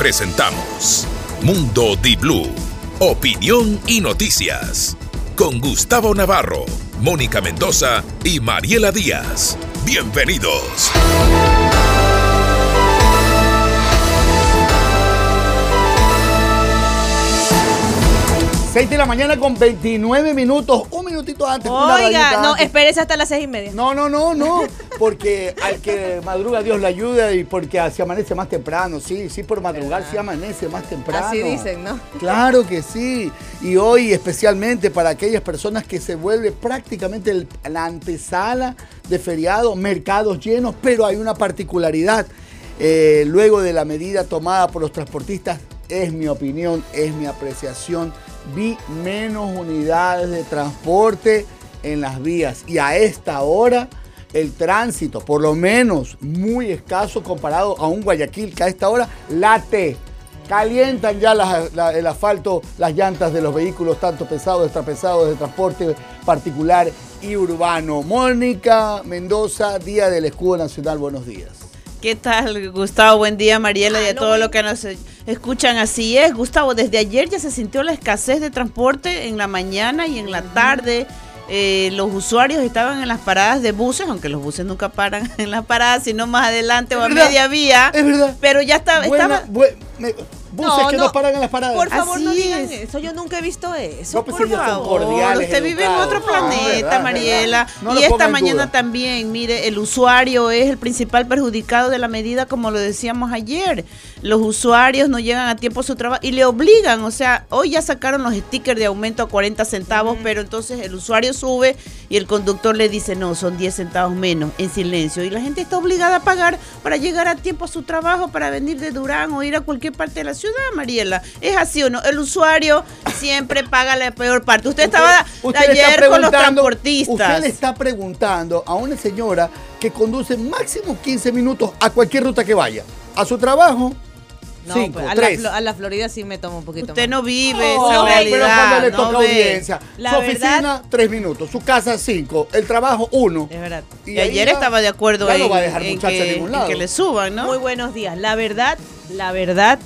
presentamos Mundo Di Blue, opinión y noticias. Con Gustavo Navarro, Mónica Mendoza y Mariela Díaz. Bienvenidos. 6 de la mañana con 29 minutos, un minutito antes. Oiga, no, espérese hasta las 6 y media. No, no, no, no, porque al que madruga Dios le ayuda y porque se amanece más temprano, sí, sí, por madrugar sí amanece más temprano. Así dicen, ¿no? Claro que sí. Y hoy especialmente para aquellas personas que se vuelve prácticamente la antesala de feriado, mercados llenos, pero hay una particularidad. Eh, luego de la medida tomada por los transportistas, es mi opinión, es mi apreciación vi menos unidades de transporte en las vías y a esta hora el tránsito, por lo menos muy escaso comparado a un Guayaquil que a esta hora late. Calientan ya el asfalto, las llantas de los vehículos, tanto pesados, extrapesados, de transporte particular y urbano. Mónica Mendoza, Día del Escudo Nacional, buenos días. ¿Qué tal, Gustavo? Buen día, Mariela, y a todo lo que nos escuchan. Así es, Gustavo, desde ayer ya se sintió la escasez de transporte en la mañana y en la tarde. Eh, los usuarios estaban en las paradas de buses, aunque los buses nunca paran en las paradas, sino más adelante o a media vía. Es verdad. Pero ya estaba buses que no, paran en las paradas. Por favor, no digan eso. Yo nunca he visto eso. Pues por favor. Usted vive en otro planeta, Mariela. y esta mañana también, mire, el usuario es el principal perjudicado de la medida, como lo decíamos ayer. Los usuarios no llegan a tiempo a su trabajo y le obligan. O sea, hoy ya sacaron los stickers de aumento a 40 centavos, pero entonces el usuario sube y el conductor le dice, no, son 10 centavos menos, en silencio. Y la gente está obligada a pagar para llegar a tiempo a su trabajo, para venir de Durán o ir a cualquier parte de la ciudad, Mariela. ¿Es así o no? El usuario siempre paga la peor parte. Usted, estaba ayer con los transportistas. Usted le está preguntando a una señora que conduce máximo 15 minutos a cualquier ruta que vaya. A su trabajo, no, Cinco, pues, a, la, Florida sí me tomo un poquito Usted no vive esa realidad. Pero cuando le toca audiencia. su oficina, tres minutos. Su casa, cinco. El trabajo, uno. Es verdad. Y, ayer estaba de acuerdo en, no va a dejar en, que, en que le suban, ¿no? Muy buenos días. La verdad, la verdad,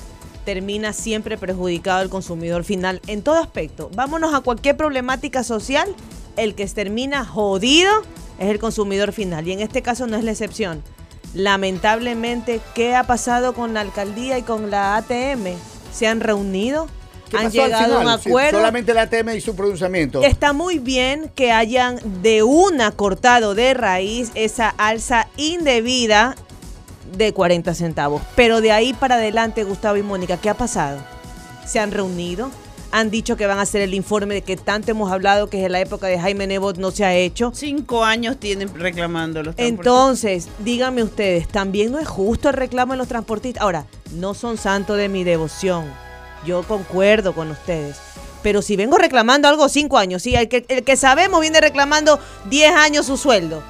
termina siempre perjudicado al consumidor final en todo aspecto. Vámonos a cualquier problemática social, el que termina jodido es el consumidor final y en este caso no es la excepción. Lamentablemente, ¿qué ha pasado con la alcaldía y con la ATM? ¿Se han reunido? han llegado a un acuerdo. solamente la ATM y su pronunciamiento. Está muy bien que hayan de una cortado de raíz esa alza indebida de 40 centavos. Pero de ahí para adelante, Gustavo y Mónica, ¿qué ha pasado? ¿Se han reunido? Han dicho que van a hacer el informe de que tanto hemos hablado que en la época de Jaime Nebot no se ha hecho. Cinco años tienen reclamando los transportistas. Entonces, díganme ustedes, ¿también no es justo el reclamo de los transportistas? Ahora, no son santos de mi devoción. Yo concuerdo con ustedes. Pero si vengo reclamando algo cinco años, sí, el que, el que sabemos viene reclamando diez años su sueldo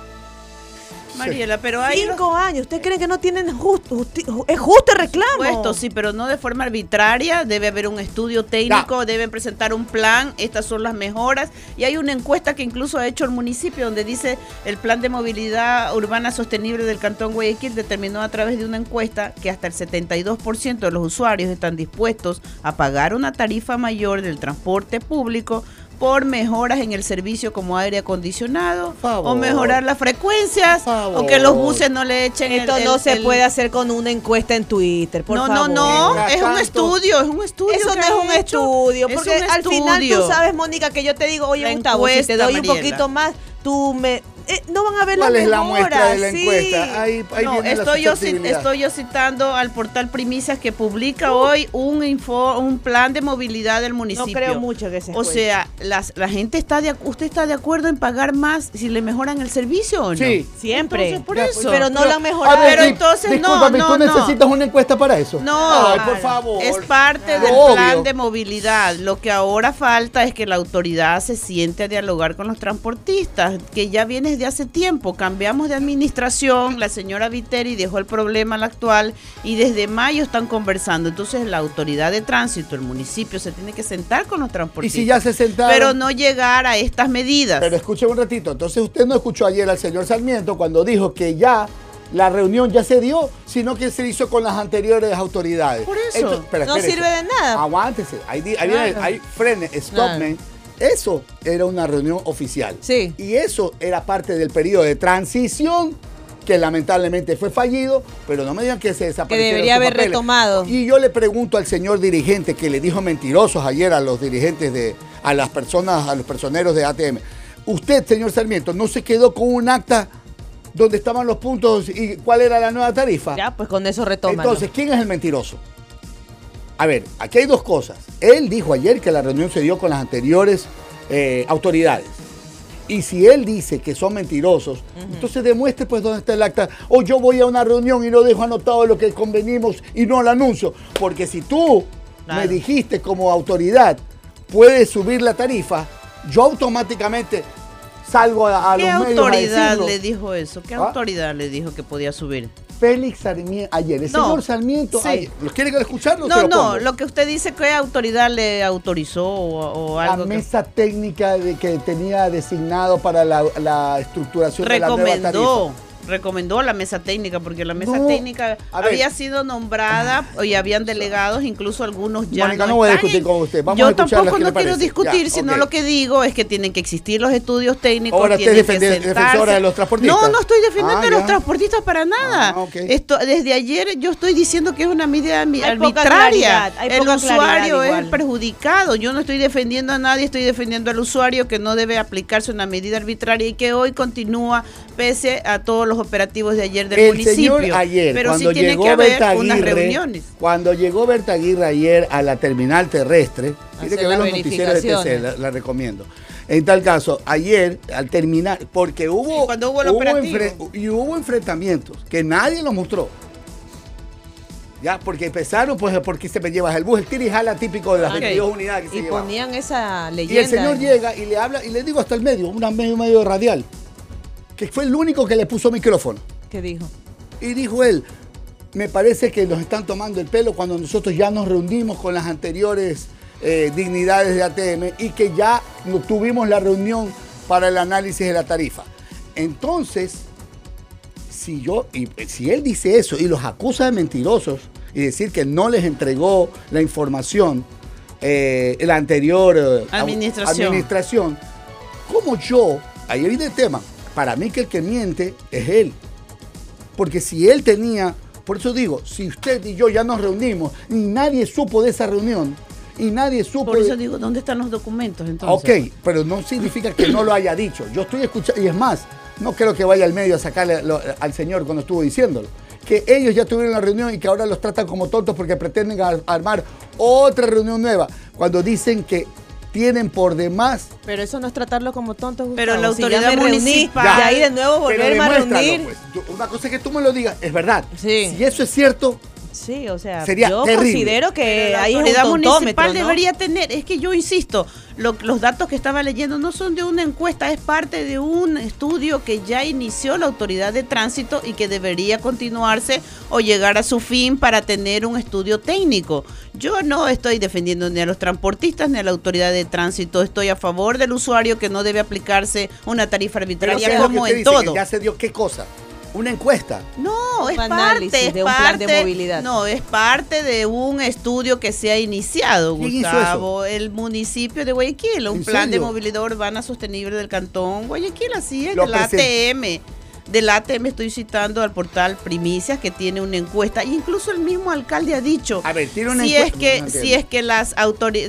Mariela, pero hay... Cinco años. ¿Usted cree que no tienen justo, es justo el reclamo? Esto sí, pero no de forma arbitraria. Debe haber un estudio técnico, deben presentar un plan. Estas son las mejoras. Y hay una encuesta que incluso ha hecho el municipio donde dice el plan de movilidad urbana sostenible del Cantón Guayaquil determinó a través de una encuesta que hasta el 72% de los usuarios están dispuestos a pagar una tarifa mayor del transporte público por mejoras en el servicio como aire acondicionado o mejorar las frecuencias o que los buses no le echen esto no se puede hacer con una encuesta en Twitter por no favor. no no es un estudio es un estudio eso no es un estudio porque al final tú sabes Mónica que yo te digo oye Gustavo si te doy un poquito más tú me eh, no van a ver ¿Cuál la es la muestra de la encuesta? Ahí, no, estoy, yo, estoy yo citando al portal Primicias que publica uh. hoy un info, un plan de movilidad del municipio. No creo mucho que se O sea, las, la gente está de usted está de acuerdo en pagar más si le mejoran el servicio o no? Sí, siempre. por eso. Pero no lo han mejorado. pero entonces no, no, ¿tú necesitas una encuesta para eso? No, Ay, por favor. Es parte del plan de movilidad. Lo que ahora falta es que la autoridad se siente a dialogar con los transportistas, que ya viene de hace tiempo cambiamos de administración, la señora Viteri dejó el problema al actual y desde mayo están conversando. Entonces la autoridad de tránsito, el municipio, se tiene que sentar con los transportistas. Y si ya se sentaron. Pero no llegar a estas medidas. Pero escuche un ratito, entonces usted no escuchó ayer al señor Sarmiento cuando dijo que ya la reunión ya se dio, sino que se hizo con las anteriores autoridades. Por eso. no sirve de nada. Aguántese. Ahí, ahí, ahí frene, stop, Eso era una reunión oficial. Sí. Y eso era parte del periodo de transición que lamentablemente fue fallido, pero no me digan que se desapareció. Que debería haber retomado. Y yo le pregunto al señor dirigente que le dijo mentirosos ayer a los dirigentes de, a las personas, a los personeros de ATM. Usted, señor Sarmiento, no se quedó con un acta donde estaban los puntos y cuál era la nueva tarifa. Ya, pues con eso retoma. Entonces, ¿quién es el mentiroso? A ver, aquí hay dos cosas. Él dijo ayer que la reunión se dio con las anteriores eh, autoridades. Y si él dice que son mentirosos, entonces demuestre pues dónde está el acta. O yo voy a una reunión y no dejo anotado lo que convenimos y no lo anuncio. Porque si tú me dijiste como autoridad, puedes subir la tarifa, yo automáticamente salgo a, a ¿Qué los medios autoridad a le dijo eso? ¿Qué ¿Ah? autoridad le dijo que podía subir? Félix Sarmiento, ayer, el señor Sarmiento, sí. ¿los quiere escucharlo? No, no, lo que usted dice, ¿qué autoridad le autorizó o, algo? La mesa técnica de, que tenía designado para la, la estructuración de la nueva tarifa recomendó la mesa técnica, porque la mesa técnica había sido nombrada y habían delegados, incluso algunos ya. Mónica, no, voy a discutir con usted. Vamos Yo tampoco no quiero discutir, sino lo que digo es que tienen que existir los estudios técnicos. Ahora usted es defensora de los transportistas. No, no estoy defendiendo ah, a los transportistas para nada. Ah, Esto, desde ayer yo estoy diciendo que es una medida arbitraria. el usuario es el perjudicado. Yo no estoy defendiendo a nadie, estoy defendiendo al usuario que no debe aplicarse una medida arbitraria y que hoy continúa pese a todos los operativos de ayer del municipio. ayer, pero cuando sí tiene llegó que haber unas reuniones. Cuando llegó Berta Aguirre ayer a la terminal terrestre, tiene que ver los noticieros de TC, la, recomiendo. En tal caso, ayer al terminar, porque hubo, cuando hubo, el y hubo enfrentamientos que nadie lo mostró. Ya, porque empezaron, pues, porque se me llevas el bus, el tirijala típico de las 22 unidades que y se Y ponían esa leyenda. Y el señor llega y le habla, y le digo hasta el medio, un medio, medio radial que fue el único que le puso micrófono. ¿Qué dijo? Y dijo él, me parece que nos están tomando el pelo cuando nosotros ya nos reunimos con las anteriores eh, dignidades de ATM y que ya tuvimos la reunión para el análisis de la tarifa. Entonces, si yo, y si él dice eso y los acusa de mentirosos y decir que no les entregó la información eh, la anterior eh, administración. administración, como yo, ahí viene el tema, para mí que el que miente es él. Porque si él tenía, por eso digo, si usted y yo ya nos reunimos y nadie supo de esa reunión, y nadie supo. Por eso digo, ¿dónde están los documentos entonces? Ok, pero no significa que no lo haya dicho. Yo estoy escuchando, y es más, no creo que vaya al medio a sacarle al señor cuando estuvo diciéndolo. Que ellos ya tuvieron la reunión y que ahora los tratan como tontos porque pretenden armar otra reunión nueva. Cuando dicen que tienen por demás. Pero eso no es tratarlo como tonto. Pero la autoridad municipal. y ahí de nuevo volver a reunir. Pues. Una cosa es que tú me lo digas, es verdad. Si eso es cierto, Sí, o sea, Sería yo considero que la autoridad municipal debería tener, es que yo insisto, los datos que estaba leyendo no son de una encuesta, es parte de un estudio que ya inició la autoridad de tránsito y que debería continuarse o llegar a su fin para tener un estudio técnico. Yo no estoy defendiendo ni a los transportistas ni a la autoridad de tránsito, estoy a favor del usuario que no debe aplicarse una tarifa arbitraria como en todo. ¿Ya se dio qué cosa? Una encuesta. No, es parte, de un plan de movilidad. No, es parte de un estudio que se ha iniciado, Gustavo. El municipio de Guayaquil, un plan de movilidad urbana sostenible del cantón Guayaquil, así es, del ATM. Del ATM estoy citando al portal Primicias que tiene una encuesta. E incluso el mismo alcalde ha dicho a ver, tiene una si es que si es que las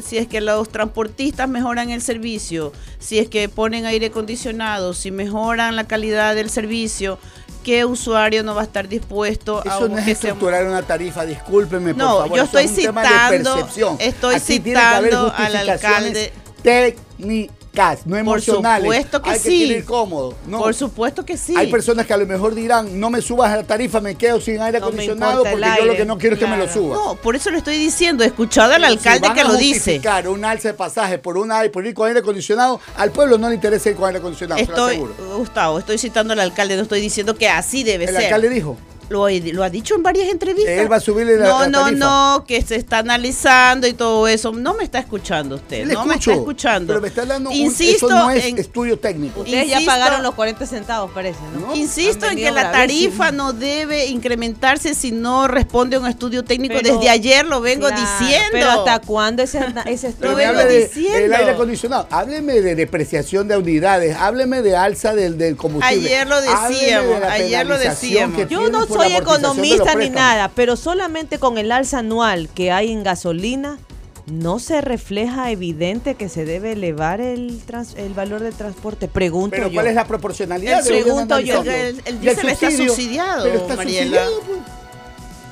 si es que los transportistas mejoran el servicio, si es que ponen aire acondicionado, si mejoran la calidad del servicio, ¿qué usuario no va a estar dispuesto a Eso no es estructurar una tarifa, discúlpeme, por no, favor. yo estoy citando, estoy citando al alcalde técnicas no emocionales. Por supuesto que Hay sí. Que cómodo. Por supuesto que sí. Hay personas que a lo mejor dirán, no me subas a la tarifa, me quedo sin aire acondicionado porque yo lo que no quiero es que me lo suba. No, por eso le estoy diciendo, escuchado al alcalde que lo dice. un alza de pasaje por, una, por ir con aire acondicionado, al pueblo no le interesa ir con aire acondicionado. Estoy, Gustavo, estoy citando al alcalde, no estoy diciendo que así debe ser. El alcalde dijo. Lo, lo, ha dicho en varias entrevistas. Él va a subirle la, No, no, no, que se está analizando y todo eso. No me está escuchando usted. no me está escuchando. Pero me está dando Insisto un, eso no es en, estudio técnico. Ustedes ya pagaron los 40 centavos, parece, ¿no? Insisto en que la tarifa no debe incrementarse si no responde a un estudio técnico. Desde ayer lo vengo diciendo. Pero ¿hasta cuándo ese, ese estudio? Lo vengo diciendo. El aire acondicionado. Hábleme de depreciación de unidades. Hábleme de alza del, del combustible. Ayer lo decíamos. Ayer lo decíamos. Yo no soy economista ni nada, pero solamente con el alza anual que hay en gasolina, ¿no se refleja evidente que se debe elevar el, el valor del transporte? Pregunto ¿Pero cuál es la proporcionalidad? pregunto yo. El, el, está subsidiado, pero está Subsidiado, pues.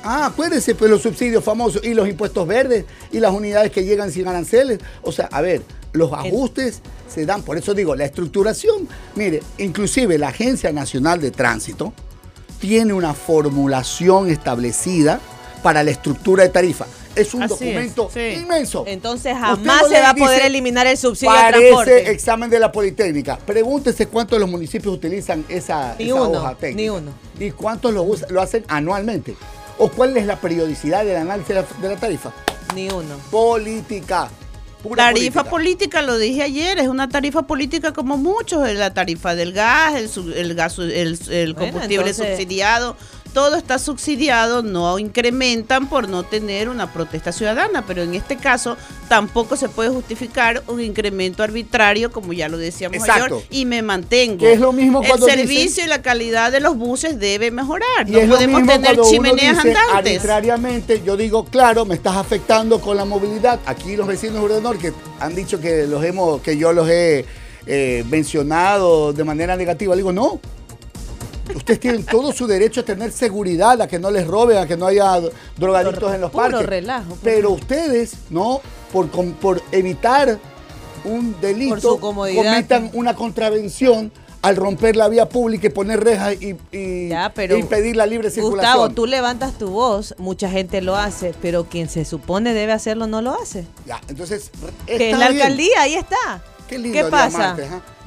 Ah, acuérdense, pues los subsidios famosos y los impuestos verdes y las unidades que llegan sin aranceles. O sea, a ver, los ajustes se dan, por eso digo, la estructuración. Mire, inclusive la Agencia Nacional de Tránsito, tiene una formulación establecida para la estructura de tarifa. Es un documento inmenso. Entonces jamás se va a poder eliminar el subsidio de transporte. examen de la Politécnica. Pregúntese cuántos de los municipios utilizan esa, hoja técnica. Ni uno. ¿Y cuántos lo, lo hacen anualmente? ¿O cuál es la periodicidad del análisis de la tarifa? Ni uno. Política tarifa política. lo dije ayer, es una tarifa política como muchos, la tarifa del gas, el, el gas, el, combustible subsidiado, todo está subsidiado, no incrementan por no tener una protesta ciudadana, pero en este caso tampoco se puede justificar un incremento arbitrario, como ya lo decíamos ayer, y me mantengo. es lo mismo El servicio y la calidad de los buses debe mejorar. no podemos tener chimeneas andantes. Arbitrariamente, yo digo, claro, me estás afectando con la movilidad. Aquí los vecinos de Norte que han dicho que los hemos, que yo los he eh, mencionado de manera negativa. Le digo, no, Ustedes tienen todo su derecho a tener seguridad, a que no les roben, a que no haya drogaditos en los parques. Relajo, Pero ustedes, ¿no? Por, por evitar un delito, cometan una contravención al romper la vía pública y poner rejas y, impedir la libre circulación. Gustavo, tú levantas tu voz, mucha gente lo hace, pero quien se supone debe hacerlo no lo hace. Ya, entonces. Que es la alcaldía, ahí está. Qué lindo ¿Qué pasa?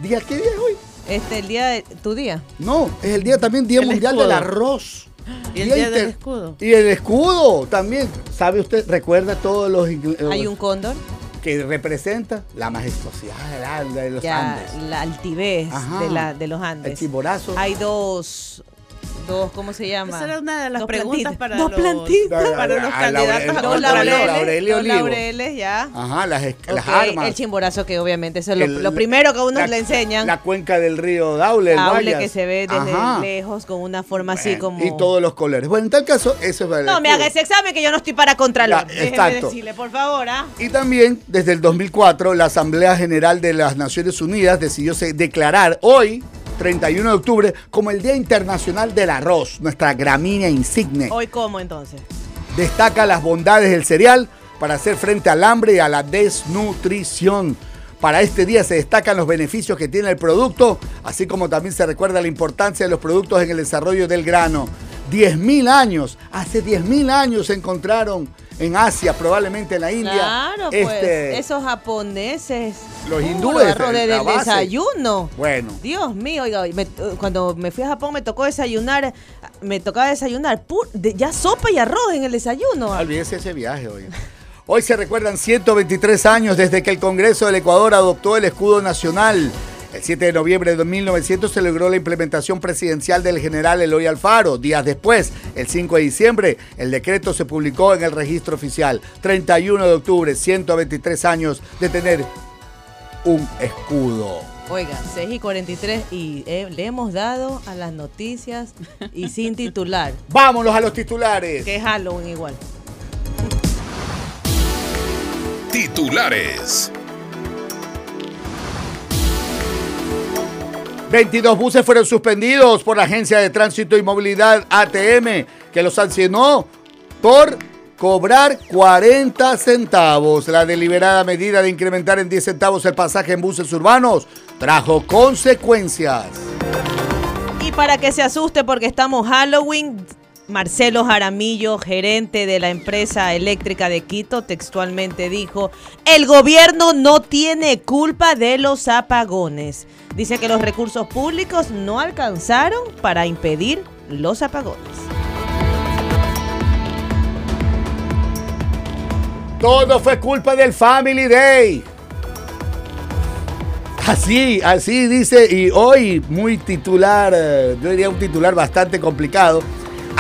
¿Día qué día es hoy? Este, el día de tu día. No, es el día también Día Mundial del Arroz. Y el día, del escudo. Y el escudo también. ¿Sabe usted? ¿Recuerda todos los. Hay un cóndor. Que representa la majestuosidad de los Andes. La altivez de, la, de los Andes. El chimborazo. Hay dos dos, ¿cómo se llama? Esa era una de las preguntas para dos los, plantitas. para los candidatos. Dos laureles, dos laureles, ya. Ajá, las, las armas. El chimborazo que obviamente eso es lo, primero que a uno le enseñan. La cuenca del río Daule, el Daule que se ve desde lejos con una forma así como... Y todos los colores. Bueno, en tal caso, eso es No, me haga ese examen que yo no estoy para contralor. exacto. decirle, por favor, ¿ah? Y también, desde el 2004, la Asamblea General de las Naciones Unidas decidió declarar hoy 31 de octubre como el Día Internacional del Arroz, nuestra gramínea insigne. ¿Hoy cómo entonces? Destaca las bondades del cereal para hacer frente al hambre y a la desnutrición. Para este día se destacan los beneficios que tiene el producto, así como también se recuerda la importancia de los productos en el desarrollo del grano. 10.000 años, hace 10.000 años se encontraron en Asia, probablemente en la India. Claro, pues, este, esos japoneses. Los hindúes. de, del desayuno. Bueno. Dios mío, oiga, cuando me fui a Japón me tocó desayunar, me tocaba desayunar ya sopa y arroz en el desayuno. Olvídese ese viaje hoy. Hoy se recuerdan 123 años desde que el Congreso del Ecuador adoptó el escudo nacional. El 7 de noviembre de 1900 se logró la implementación presidencial del general Eloy Alfaro. Días después, el 5 de diciembre, el decreto se publicó en el registro oficial. 31 de octubre, 123 años de tener un escudo. Oiga, 6 y 43 y eh, le hemos dado a las noticias y sin titular. Vámonos a los titulares. Que es Halloween igual. Titulares. 22 buses fueron suspendidos por la Agencia de Tránsito y Movilidad ATM, que los sancionó por cobrar 40 centavos. La deliberada medida de incrementar en 10 centavos el pasaje en buses urbanos trajo consecuencias. Y para que se asuste porque estamos Halloween, Marcelo Jaramillo, gerente de la empresa eléctrica de Quito, textualmente dijo, el gobierno no tiene culpa de los apagones. Dice que los recursos públicos no alcanzaron para impedir los apagones. Todo fue culpa del Family Day. Así, así dice, y hoy muy titular, eh, yo diría un titular bastante complicado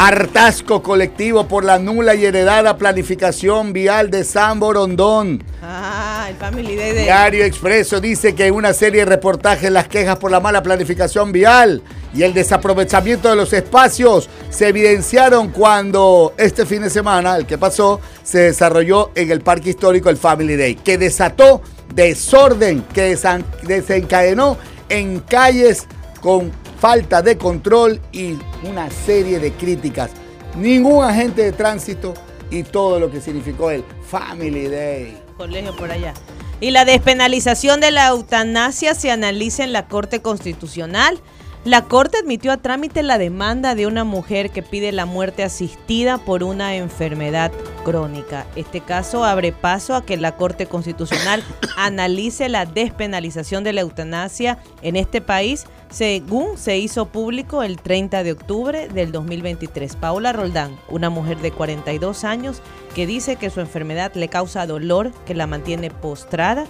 Hartasco colectivo por la nula y heredada planificación vial de San Borondón. Ah, el Family Day de... Diario Expreso dice que una serie de reportajes las quejas por la mala planificación vial y el desaprovechamiento de los espacios se evidenciaron cuando este fin de semana, el que pasó, se desarrolló en el Parque Histórico el Family Day, que desató desorden que desencadenó en calles con falta de control y una serie de críticas. Ningún agente de tránsito y todo lo que significó el Family Day. Colegio por allá. Y la despenalización de la eutanasia se analiza en la Corte Constitucional. La Corte admitió a trámite la demanda de una mujer que pide la muerte asistida por una enfermedad crónica. Este caso abre paso a que la Corte Constitucional analice la despenalización de la eutanasia en este país, según se hizo público el 30 de octubre del 2023. Paula Roldán, una mujer de 42 años que dice que su enfermedad le causa dolor, que la mantiene postrada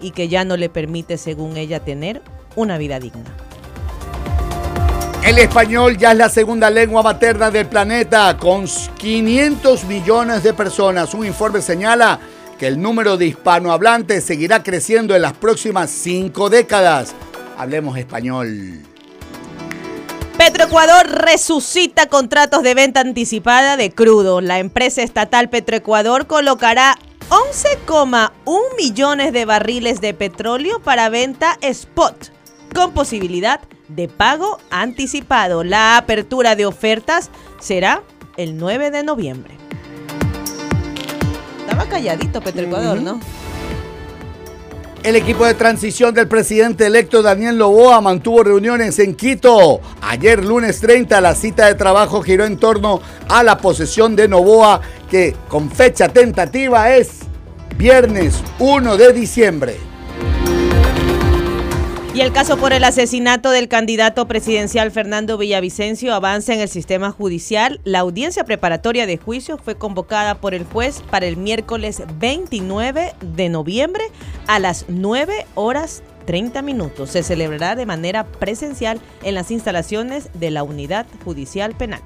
y que ya no le permite, según ella, tener una vida digna. El español ya es la segunda lengua materna del planeta, con 500 millones de personas. Un informe señala que el número de hispanohablantes seguirá creciendo en las próximas cinco décadas. Hablemos español. Petroecuador resucita contratos de venta anticipada de crudo. La empresa estatal Petroecuador colocará 11,1 millones de barriles de petróleo para venta spot, con posibilidad de pago anticipado. La apertura de ofertas será el 9 de noviembre. Estaba calladito Petroecuador, ¿no? El equipo de transición del presidente electo Daniel Loboa mantuvo reuniones en Quito. Ayer lunes 30 la cita de trabajo giró en torno a la posesión de Novoa que con fecha tentativa es viernes 1 de diciembre. Y el caso por el asesinato del candidato presidencial Fernando Villavicencio avanza en el sistema judicial. La audiencia preparatoria de juicio fue convocada por el juez para el miércoles 29 de noviembre a las 9 horas 30 minutos. Se celebrará de manera presencial en las instalaciones de la Unidad Judicial Penal.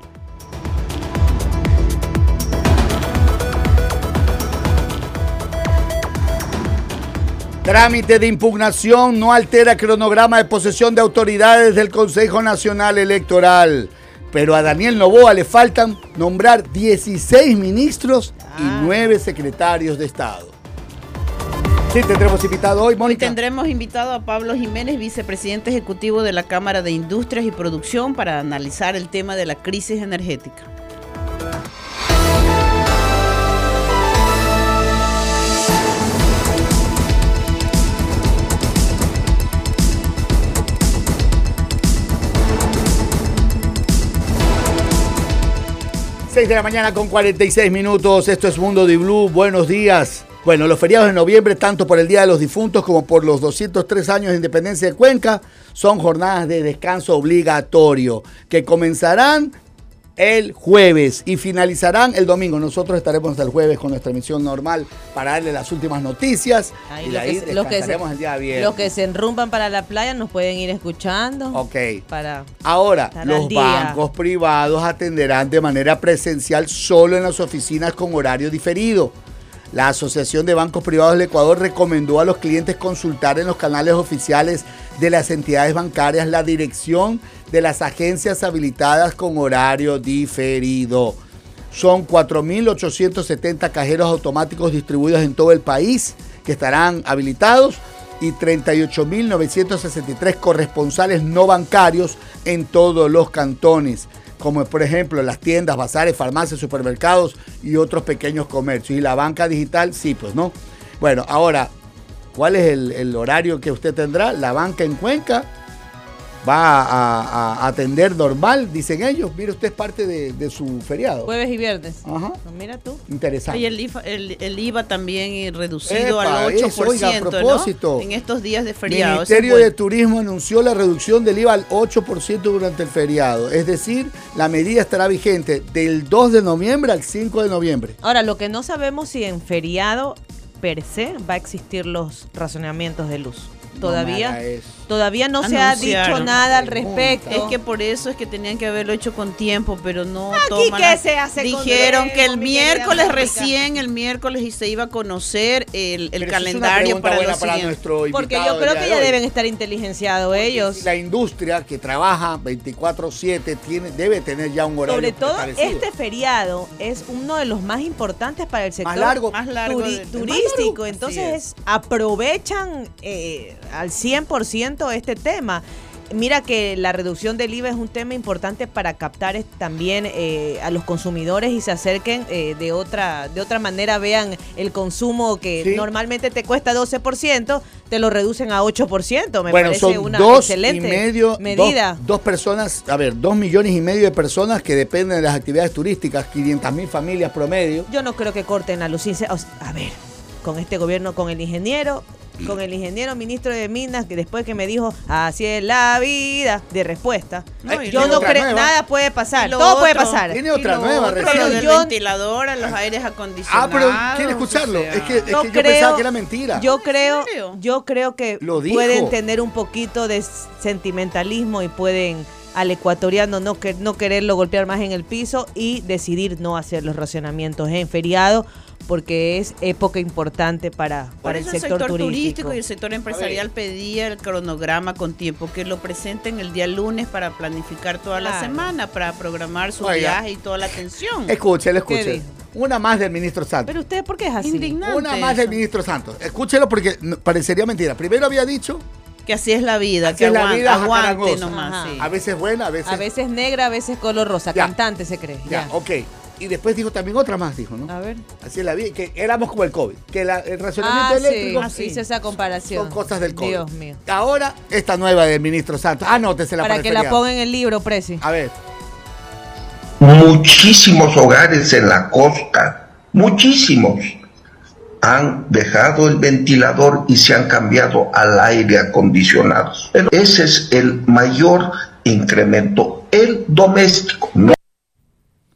Trámite de impugnación no altera cronograma de posesión de autoridades del Consejo Nacional Electoral. Pero a Daniel Novoa le faltan nombrar 16 ministros y 9 ah. secretarios de Estado. Sí, tendremos invitado hoy, Mónica. tendremos invitado a Pablo Jiménez, vicepresidente ejecutivo de la Cámara de Industrias y Producción, para analizar el tema de la crisis energética. 6 de la mañana con 46 minutos. Esto es Mundo de Blue. Buenos días. Bueno, los feriados de noviembre, tanto por el Día de los Difuntos como por los 203 años de independencia de Cuenca, son jornadas de descanso obligatorio que comenzarán el jueves y finalizarán el domingo. Nosotros estaremos hasta el jueves con nuestra emisión normal para darle las últimas noticias y de ahí los que se, el día viernes. Los que se enrumban para la playa nos pueden ir escuchando. Ok. Ahora, los bancos privados atenderán de manera presencial solo en las oficinas con horario diferido. La Asociación de Bancos Privados del Ecuador recomendó a los clientes consultar en los canales oficiales de las entidades bancarias la dirección de las agencias habilitadas con horario diferido. Son 4.870 cajeros automáticos distribuidos en todo el país que estarán habilitados y 38.963 corresponsales no bancarios en todos los cantones como por ejemplo las tiendas, bazares, farmacias, supermercados y otros pequeños comercios. Y la banca digital, sí, pues no. Bueno, ahora, ¿cuál es el, horario que usted tendrá? La banca en Cuenca va a, atender normal, dicen ellos. Mire, usted es parte de, su feriado. Jueves y viernes. Ajá. Pues mira tú. Interesante. Y el IVA, el, IVA también reducido al 8%. a propósito, En estos días de feriado. El Ministerio de Turismo anunció la reducción del IVA al 8% durante el feriado. Es decir, la medida estará vigente del 2 de noviembre al 5 de noviembre. Ahora, lo que no sabemos si en feriado per se va a existir los razonamientos de luz. Todavía todavía no se ha dicho nada al respecto. Es que por eso es que tenían que haberlo hecho con tiempo, pero no Aquí que se hace Dijeron que el miércoles recién, el miércoles y se iba a conocer el, calendario para, los para nuestro Porque yo creo que ya deben estar inteligenciados ellos. La industria que trabaja 24/7 tiene debe tener ya un horario Sobre todo este feriado es uno de los más importantes para el sector más largo, turístico, entonces aprovechan eh, al 100% este tema. Mira que la reducción del IVA es un tema importante para captar también eh, a los consumidores y se acerquen eh, de otra de otra manera, vean el consumo que normalmente te cuesta 12%, te lo reducen a 8%. Me parece una excelente medida. Dos, personas, a ver, dos millones y medio de personas que dependen de las actividades turísticas, 500 mil familias promedio. Yo no creo que corten a los... A ver, con este gobierno, con el ingeniero, con el ingeniero ministro de Minas, que después que me dijo, así es la vida, de respuesta. yo no creo, nada puede pasar, todo puede pasar. Tiene otra nueva Pero del ventilador a los aires acondicionados. Ah, pero quiere escucharlo. es que, yo pensaba que era mentira. Yo creo, yo creo que pueden tener un poquito de sentimentalismo y pueden al ecuatoriano no, que, no quererlo golpear más en el piso y decidir no hacer los racionamientos en feriado porque es época importante para, para el, sector, turístico. y el sector empresarial pedía el cronograma con tiempo, que lo presenten el día lunes para planificar toda la semana, para programar su viaje y toda la atención. Escúchelo, escúchelo. Una más del ministro Santos. Pero usted, ¿por qué es así? Indignante Una más del ministro Santos. Escúchelo porque parecería mentira. Primero había dicho que así es la vida, que aguante, la vida aguante nomás. A veces buena, a veces... A veces negra, a veces color rosa. Cantante se cree. Ya, ok. Y después dijo también otra más, dijo, ¿no? A ver. Así es la vida, que éramos como el COVID, que el racionamiento ah, eléctrico. Sí, así esa comparación. Son cosas del COVID. Dios mío. Ahora, esta nueva del ministro Santos. Anótesela para, para que la ponga en el libro, Presi. A ver. Muchísimos hogares en la costa, muchísimos, han dejado el ventilador y se han cambiado al aire acondicionado. Ese es el mayor incremento, el doméstico. No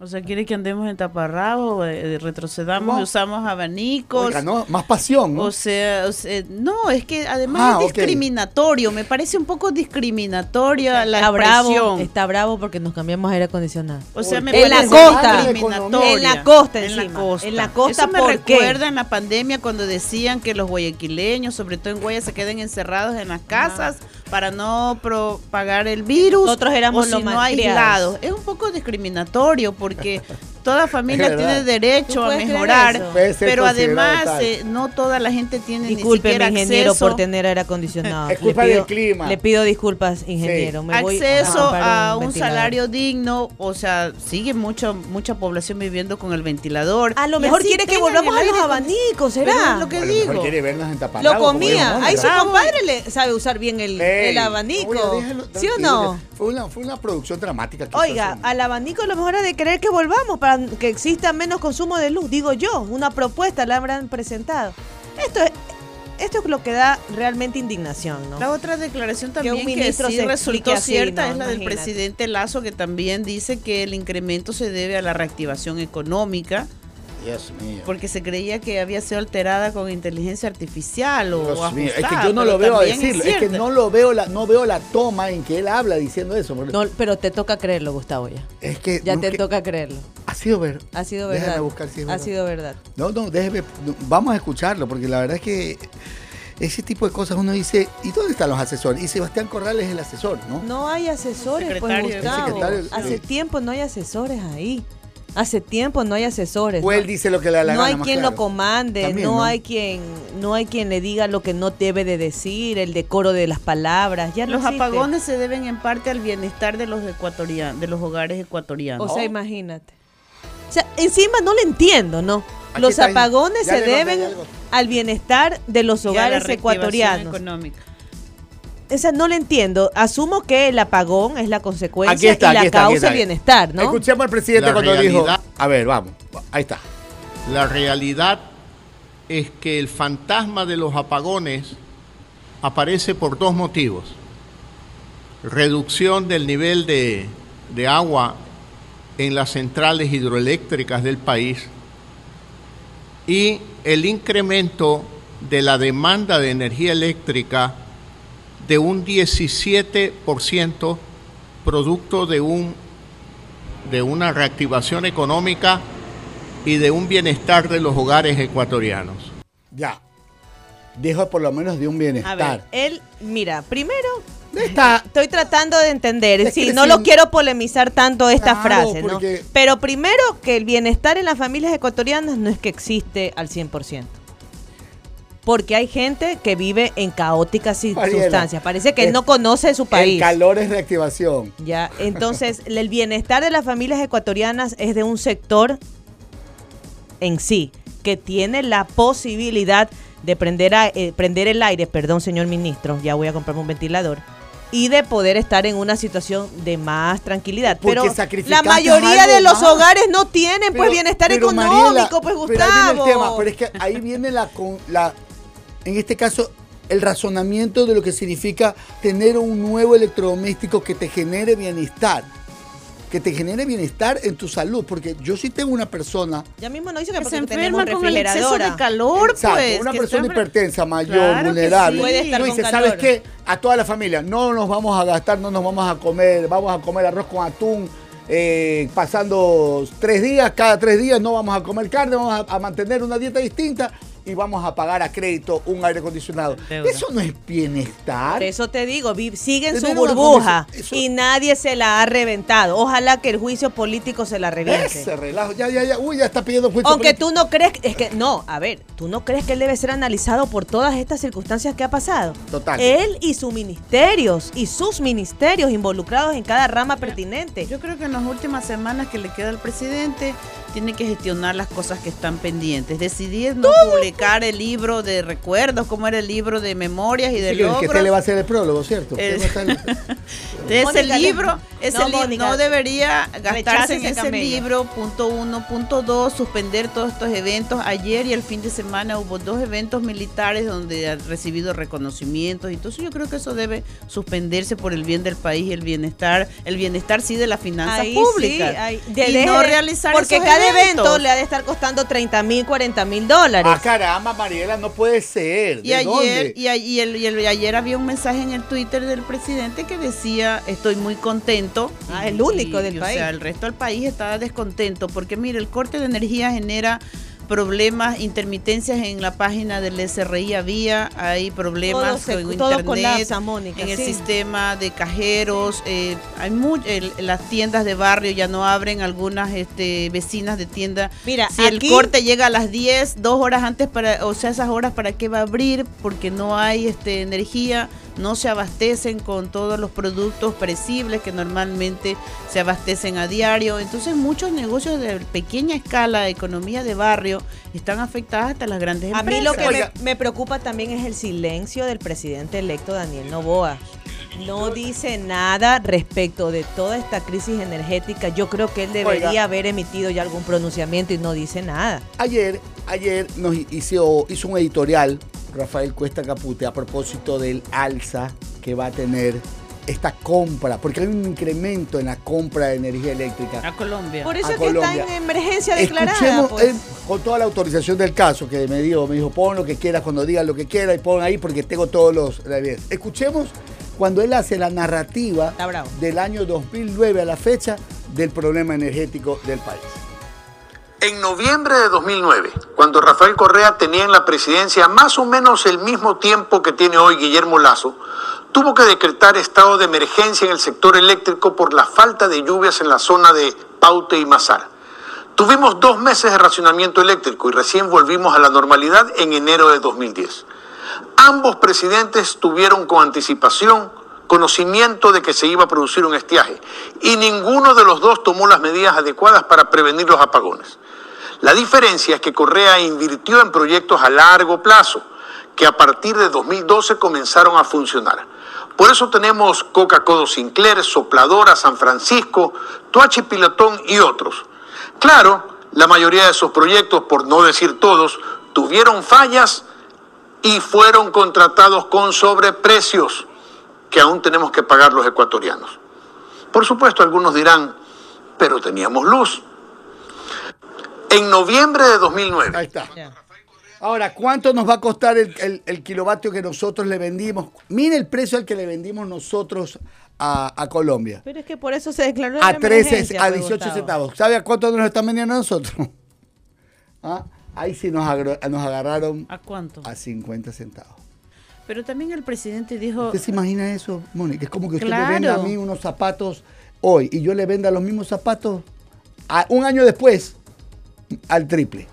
o sea, quiere que andemos en taparrabo, eh, retrocedamos y usamos abanicos. Más pasión, ¿no? O sea, no, es que además ah, es discriminatorio. Me parece un poco discriminatorio la está bravo, está bravo porque nos cambiamos a aire acondicionado. O sea, me en la costa, en la costa, en la costa, en la costa. Eso me recuerda en la pandemia cuando decían que los guayaquileños, sobre todo en Guaya, se queden encerrados en las casas para no propagar el virus. Nosotros éramos los no aislados. Es un poco discriminatorio porque toda familia tiene derecho a mejorar, pero además eh, no toda la gente tiene Disculpe, ni siquiera ingeniero por tener aire acondicionado. Es culpa del clima. Le pido disculpas, ingeniero. acceso a, un, salario digno, o sea, sigue mucho, mucha población viviendo con el ventilador. A lo mejor quiere que volvamos a los abanicos, ¿será? lo que digo. Lo comía. Ahí su compadre le sabe usar bien el, abanico. ¿Sí o no? Fue una, fue una producción dramática. Oiga, al abanico lo mejor es de querer que volvamos para que exista menos consumo de luz, digo yo, una propuesta la habrán presentado. Esto es, esto es lo que da realmente indignación, ¿no? La otra declaración también que, que sí resultó cierta es la del presidente Lazo, que también dice que el incremento se debe a la reactivación económica porque se creía que había sido alterada con inteligencia artificial o Es que yo no lo veo a decirlo, es, que no lo veo la, no veo la toma en que él habla diciendo eso. No, pero te toca creerlo, Gustavo, ya. Es que ya te toca creerlo. Ha sido verdad. Ha sido verdad. buscar si ha sido verdad. No, no, déjeme, vamos a escucharlo, porque la verdad es que ese tipo de cosas uno dice, ¿y dónde están los asesores? Y Sebastián Corral es el asesor, ¿no? No hay asesores, pues Gustavo. Hace tiempo no hay asesores ahí. Hace tiempo no hay asesores. O él dice lo que le da la no Hay quien lo comande, no, hay quien, no hay quien le diga lo que no debe de decir, el decoro de las palabras. Ya los apagones se deben en parte al bienestar de los ecuatorianos, de los hogares ecuatorianos. O sea, imagínate. O sea, encima no le entiendo, ¿no? los apagones se deben al bienestar de los hogares ecuatorianos. Económica esa no lo entiendo. Asumo que el apagón es la consecuencia y la causa del bienestar, ¿no? Escuchemos al presidente cuando dijo. A ver, vamos. Ahí está. La realidad es que el fantasma de los apagones aparece por dos motivos. Reducción del nivel de, de agua en las centrales hidroeléctricas del país y el incremento de la demanda de energía eléctrica de un 17% producto de, un, de una reactivación económica y de un bienestar de los hogares ecuatorianos. Ya, dijo por lo menos de un bienestar. A ver, él, mira, primero Estoy tratando de entender. Sí, no lo quiero polemizar tanto esta frase, ¿no? Pero primero que el bienestar en las familias ecuatorianas no es que existe al 100% porque hay gente que vive en caóticas circunstancias. Parece que no conoce su país. El calor es reactivación. Ya, entonces el bienestar de las familias ecuatorianas es de un sector en sí que tiene la posibilidad de prender, a, eh, prender el aire, perdón señor ministro, ya voy a comprarme un ventilador, y de poder estar en una situación de más tranquilidad. pero la mayoría de los hogares no tienen pues bienestar económico, pues Gustavo. Pero, pero es que ahí viene la, la en este caso, el razonamiento de lo que significa tener un nuevo electrodoméstico que te genere bienestar. Que te genere bienestar en tu salud. Porque yo sí tengo una persona. Ya mismo no dice que, se enferma con el exceso de calor, pues. Una persona hipertensa, mayor, vulnerable. Sí. Puede estar dices, ¿sabes qué? A toda la familia, no nos vamos a gastar, no nos vamos a comer, vamos a comer arroz con atún. Eh, pasando tres días, cada tres días no vamos a comer carne, vamos a mantener una dieta distinta y vamos a pagar a crédito un aire acondicionado. Eso no es bienestar. Por eso te digo, sigue en su burbuja y nadie se la ha reventado. Ojalá que el juicio político se la reviente. Ese relajo, ya, ya, ya, uy, ya está pidiendo juicio Aunque tú no crees, es que, no, a ver, tú no crees que él debe ser analizado por todas estas circunstancias que ha pasado. Total. Él y sus ministerios y sus ministerios involucrados en cada rama pertinente. Yo creo que en las últimas semanas que le queda al presidente, tiene que gestionar las cosas que están pendientes. Decidir no publicar el libro de recuerdos, como era el libro de memorias y de sí, logros. Que usted le va a hacer el prólogo, ¿cierto? ese libro, ese no, no debería gastarse en ese libro, punto uno, punto dos, suspender todos estos eventos. Ayer y el fin de semana hubo dos eventos militares donde ha recibido reconocimientos. Entonces yo creo que eso debe suspenderse por el bien del país y el bienestar, el bienestar sí de las finanzas públicas. y no realizar porque cada evento le ha de estar costando 30 mil, 40 mil dólares. Ah, caramba, Mariela, no puede ser. y ayer, Y, ayer había un mensaje en el Twitter del presidente que decía, estoy muy contento. Ah, el único del país. O sea, el resto del país estaba descontento porque, mire, el corte de energía genera problemas, intermitencias en la página del SRI había, hay problemas en internet, en el sistema de cajeros, eh, hay las tiendas de barrio ya no abren, algunas este, vecinas de tienda. Mira, si el corte llega a las 10, dos horas antes para, o sea, esas horas para qué va a abrir, porque no hay este energía no se abastecen con todos los productos perecibles que normalmente se abastecen a diario. Entonces muchos negocios de pequeña escala, de economía de barrio, están afectadas hasta las grandes empresas. A mí lo que me, preocupa también es el silencio del presidente electo Daniel Novoa. No dice nada respecto de toda esta crisis energética. Yo creo que él debería haber emitido ya algún pronunciamiento y no dice nada. Ayer, ayer nos hizo, hizo un editorial Rafael Cuesta Capute a propósito del alza que va a tener esta compra, porque hay un incremento en la compra de energía eléctrica. A Colombia. Por eso es que está en emergencia declarada. Pues. con toda la autorización del caso, que me dijo, me dijo, pon lo que quieras cuando digas lo que quieras y pon ahí porque tengo todos los... Escuchemos cuando él hace la narrativa del año 2009 a la fecha del problema energético del país. En noviembre de 2009, cuando Rafael Correa tenía en la presidencia más o menos el mismo tiempo que tiene hoy Guillermo Lazo, tuvo que decretar estado de emergencia en el sector eléctrico por la falta de lluvias en la zona de Paute y Mazar. Tuvimos dos meses de racionamiento eléctrico y recién volvimos a la normalidad en enero de 2010. Ambos presidentes tuvieron con anticipación conocimiento de que se iba a producir un estiaje y ninguno de los dos tomó las medidas adecuadas para prevenir los apagones. La diferencia es que Correa invirtió en proyectos a largo plazo, que a partir de 2012 comenzaron a funcionar. Por eso tenemos Coca-Cola Sinclair, Sopladora, San Francisco, Tuachi Pilotón y otros. Claro, la mayoría de esos proyectos, por no decir todos, tuvieron fallas y fueron contratados con sobreprecios que aún tenemos que pagar los ecuatorianos. Por supuesto, algunos dirán, pero teníamos luz. En noviembre de 2009. Ahí está. Ahora, ¿cuánto nos va a costar el, kilovatio que nosotros le vendimos? Mire el precio al que le vendimos nosotros a, Colombia. Pero es que por eso se declaró A 13, a 18 centavos. ¿Sabe a cuánto nos están vendiendo a nosotros? ¿Ah? Ahí sí nos, nos agarraron. ¿A cuánto? A 50 centavos. Pero también el presidente dijo. ¿Usted se imagina eso, Mónica? Es como que usted me venda a mí unos zapatos hoy y yo le venda los mismos zapatos un año después al triple.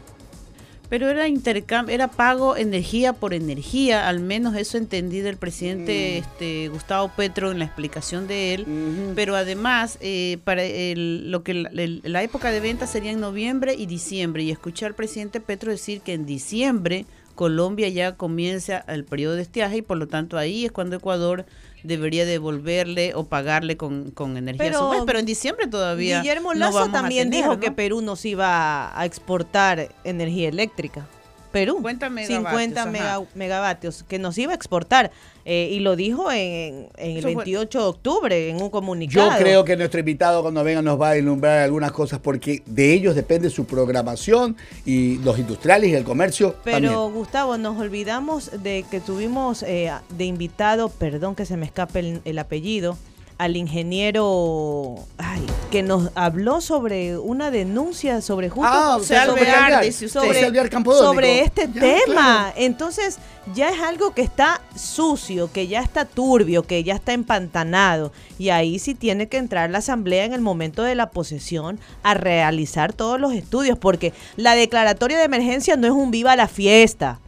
Pero era intercambio, era pago energía por energía, al menos eso entendí del presidente mm. este, Gustavo Petro en la explicación de él. Pero además, eh, para lo que la, época de venta sería en noviembre y diciembre. Y escuché al presidente Petro decir que en diciembre Colombia ya comienza el periodo de estiaje y por lo tanto ahí es cuando Ecuador debería devolverle o pagarle con, con energía pero, pero en diciembre todavía Guillermo Lazo también dijo que Perú nos iba a exportar energía eléctrica. Perú, 50 megavatios que nos iba a exportar. Eh, y lo dijo en, el 28 de octubre en un comunicado. Yo creo que nuestro invitado cuando venga nos va a ilumbrar algunas cosas porque de ellos depende su programación y los industriales y el comercio. Pero Gustavo, nos olvidamos de que tuvimos eh, de invitado, perdón que se me escape el apellido, al ingeniero ay, que nos habló sobre una denuncia sobre justo ah, sobre, sobre, este tema. Entonces ya es algo que está sucio, que ya está turbio, que ya está empantanado. Y ahí sí tiene que entrar la asamblea en el momento de la posesión a realizar todos los estudios, porque la declaratoria de emergencia no es un viva la fiesta.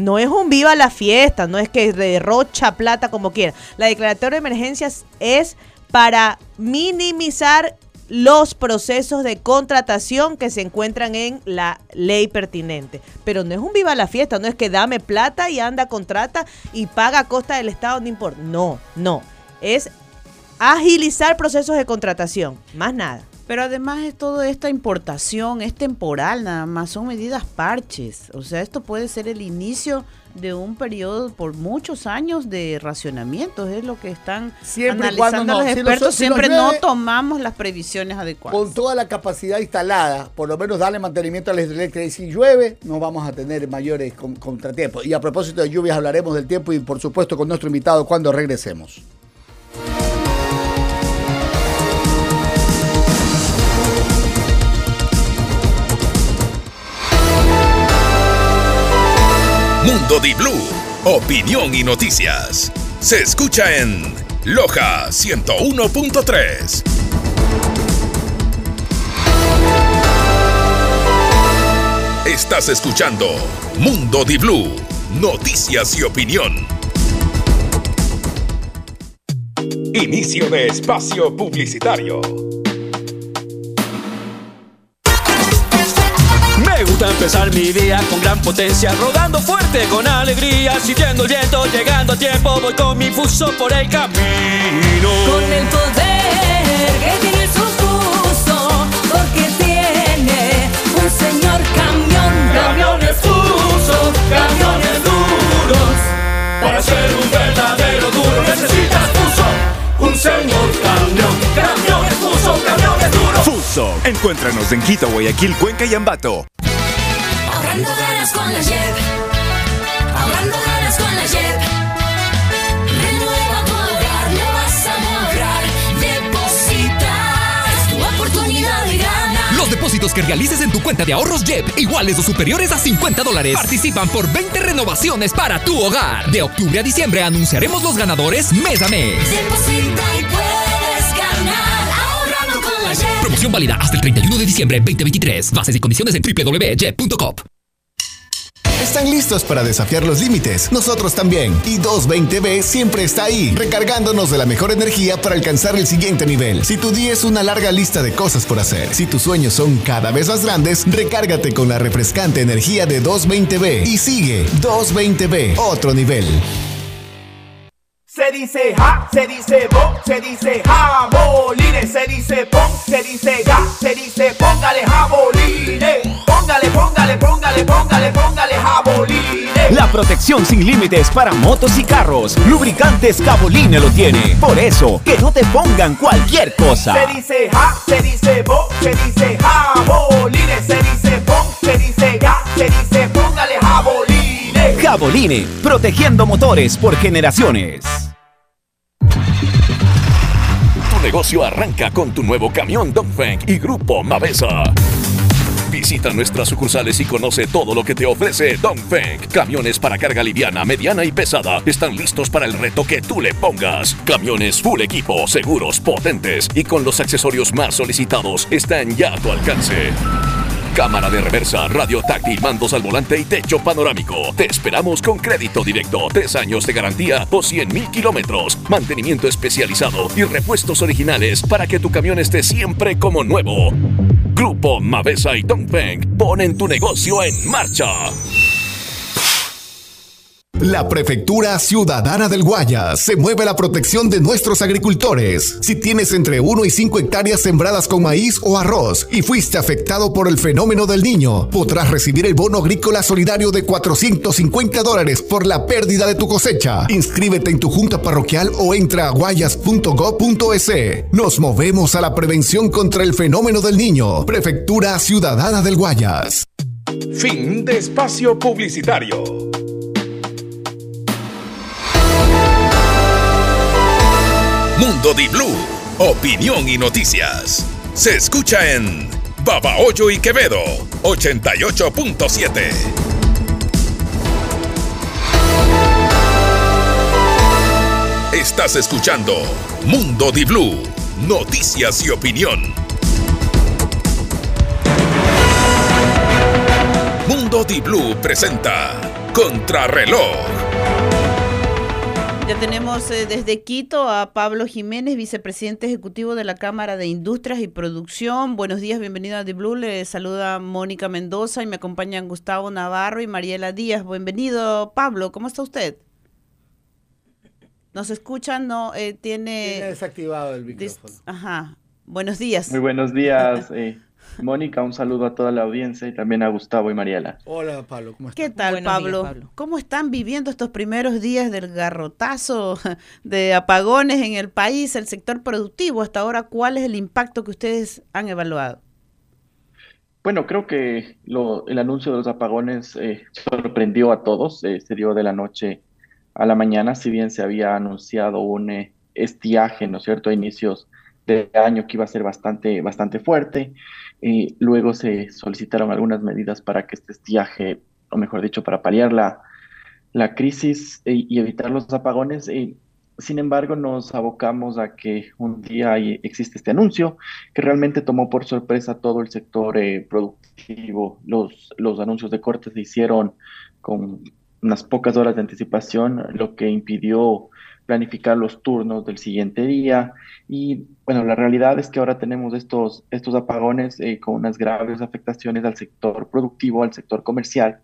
No es un viva la fiesta, no es que derrocha plata como quiera. La declaratoria de emergencias es para minimizar los procesos de contratación que se encuentran en la ley pertinente. Pero no es un viva la fiesta, no es que dame plata y anda, contrata y paga a costa del Estado, no importa. No, no. Es agilizar procesos de contratación, más nada. Pero además es toda esta importación, es temporal nada más, son medidas parches. O sea, esto puede ser el inicio de un periodo por muchos años de racionamiento, es lo que están siempre analizando los expertos, siempre no tomamos las previsiones adecuadas. Con toda la capacidad instalada, por lo menos darle mantenimiento a la hidroeléctrica y si llueve, no vamos a tener mayores contratiempos. Y a propósito de lluvias hablaremos del tiempo y por supuesto con nuestro invitado cuando regresemos. Mundo Di Blue, opinión y noticias. Se escucha en Loja 101.3. Estás escuchando Mundo Di Blue, noticias y opinión. Inicio de espacio publicitario. Gusta empezar mi día con gran potencia, rodando fuerte con alegría, sintiendo el viento, llegando a tiempo, voy con mi fuso por el camino. Con el poder que tiene su fuso, porque tiene un señor camión. Camiones fuso, camiones duros, para ser un verdadero duro necesitas fuso, un señor camión. Camiones fuso, camiones duros. Fuso, encuéntranos en Quito, Guayaquil, Cuenca y Ambato. Ahorrando ganas con la JEP. Ahorrando ganas con la JEP. Renueva tu hogar, lo vas a lograr. Deposita, es tu oportunidad de ganar. Los depósitos que realices en tu cuenta de ahorros JEP, iguales o superiores a 50 dólares, participan por 20 renovaciones para tu hogar. De octubre a diciembre anunciaremos los ganadores mes a mes. Deposita y puedes ganar. Ahorrando con la JEP. Promoción válida hasta el 31 de diciembre 2023. Bases y condiciones en www.jet.com. ¿Están listos para desafiar los límites? Nosotros también. Y 220B siempre está ahí, recargándonos de la mejor energía para alcanzar el siguiente nivel. Si tu día es una larga lista de cosas por hacer, si tus sueños son cada vez más grandes, recárgate con la refrescante energía de 220B y sigue 220B, otro nivel. Se dice ja, se dice bo, se dice jabolines, se dice pon, se dice ga, se dice póngale jabolines. Póngale, póngale, póngale, póngale, póngale jabolines. La protección sin límites para motos y carros. Lubricantes Caboline lo tiene. Por eso, que no te pongan cualquier cosa. Se dice ja, se dice bo, se dice jabolines, se dice pon, se dice ga, se dice póngale jabolines. Caboline, protegiendo motores por generaciones. Negocio arranca con tu nuevo camión Dongfeng y Grupo Mavesa. Visita nuestras sucursales y conoce todo lo que te ofrece Dongfeng. Camiones para carga liviana, mediana y pesada están listos para el reto que tú le pongas. Camiones full equipo, seguros, potentes y con los accesorios más solicitados están ya a tu alcance. Cámara de reversa, radio táctil, mandos al volante y techo panorámico. Te esperamos con crédito directo, tres años de garantía o 100 mil kilómetros, mantenimiento especializado y repuestos originales para que tu camión esté siempre como nuevo. Grupo Mavesa y Dongfeng ponen tu negocio en marcha. La Prefectura Ciudadana del Guayas se mueve a la protección de nuestros agricultores. Si tienes entre 1 y 5 hectáreas sembradas con maíz o arroz y fuiste afectado por el fenómeno del niño, podrás recibir el bono agrícola solidario de 450 dólares por la pérdida de tu cosecha. Inscríbete en tu junta parroquial o entra a guayas.gov.es. Nos movemos a la prevención contra el fenómeno del niño. Prefectura Ciudadana del Guayas. Fin de espacio publicitario. Mundo Di Blue, opinión y noticias. Se escucha en Babahoyo y Quevedo, 88.7. Estás escuchando Mundo Di Blue, noticias y opinión. Mundo Di Blue presenta Contrarreloj. Ya tenemos eh, desde Quito a Pablo Jiménez, vicepresidente ejecutivo de la Cámara de Industrias y Producción. Buenos días, bienvenido a The Blue. Le saluda Mónica Mendoza y me acompañan Gustavo Navarro y Mariela Díaz. Bienvenido, Pablo. ¿Cómo está usted? ¿Nos escuchan? No, eh, tiene... Tiene desactivado el micrófono. Ajá. Buenos días. Muy buenos días, eh, Mónica. Un saludo a toda la audiencia y también a Gustavo y Mariela. Hola, Pablo. ¿Cómo estás? ¿Qué tal, Buenos días, Pablo? Pablo. ¿Cómo están viviendo estos primeros días del garrotazo de apagones en el país, el sector productivo? Hasta ahora, ¿cuál es el impacto que ustedes han evaluado? Bueno, creo que lo- el anuncio de los apagones eh, sorprendió a todos. eh, se dio de la noche a la mañana, si bien se había anunciado un eh, estiaje, ¿no es cierto?, a inicios de año que iba a ser bastante, bastante fuerte. Eh, luego se solicitaron algunas medidas para que este estiaje, o mejor dicho, para paliar la, la crisis eh, y evitar los apagones. eh, sin embargo, nos abocamos a que un día existe este anuncio que realmente tomó por sorpresa todo el sector eh, productivo. Los, los anuncios de corte se hicieron con unas pocas horas de anticipación, lo que impidió planificar los turnos del siguiente día. Y bueno, la realidad es que ahora tenemos estos, estos apagones eh, con unas graves afectaciones al sector productivo, al sector comercial.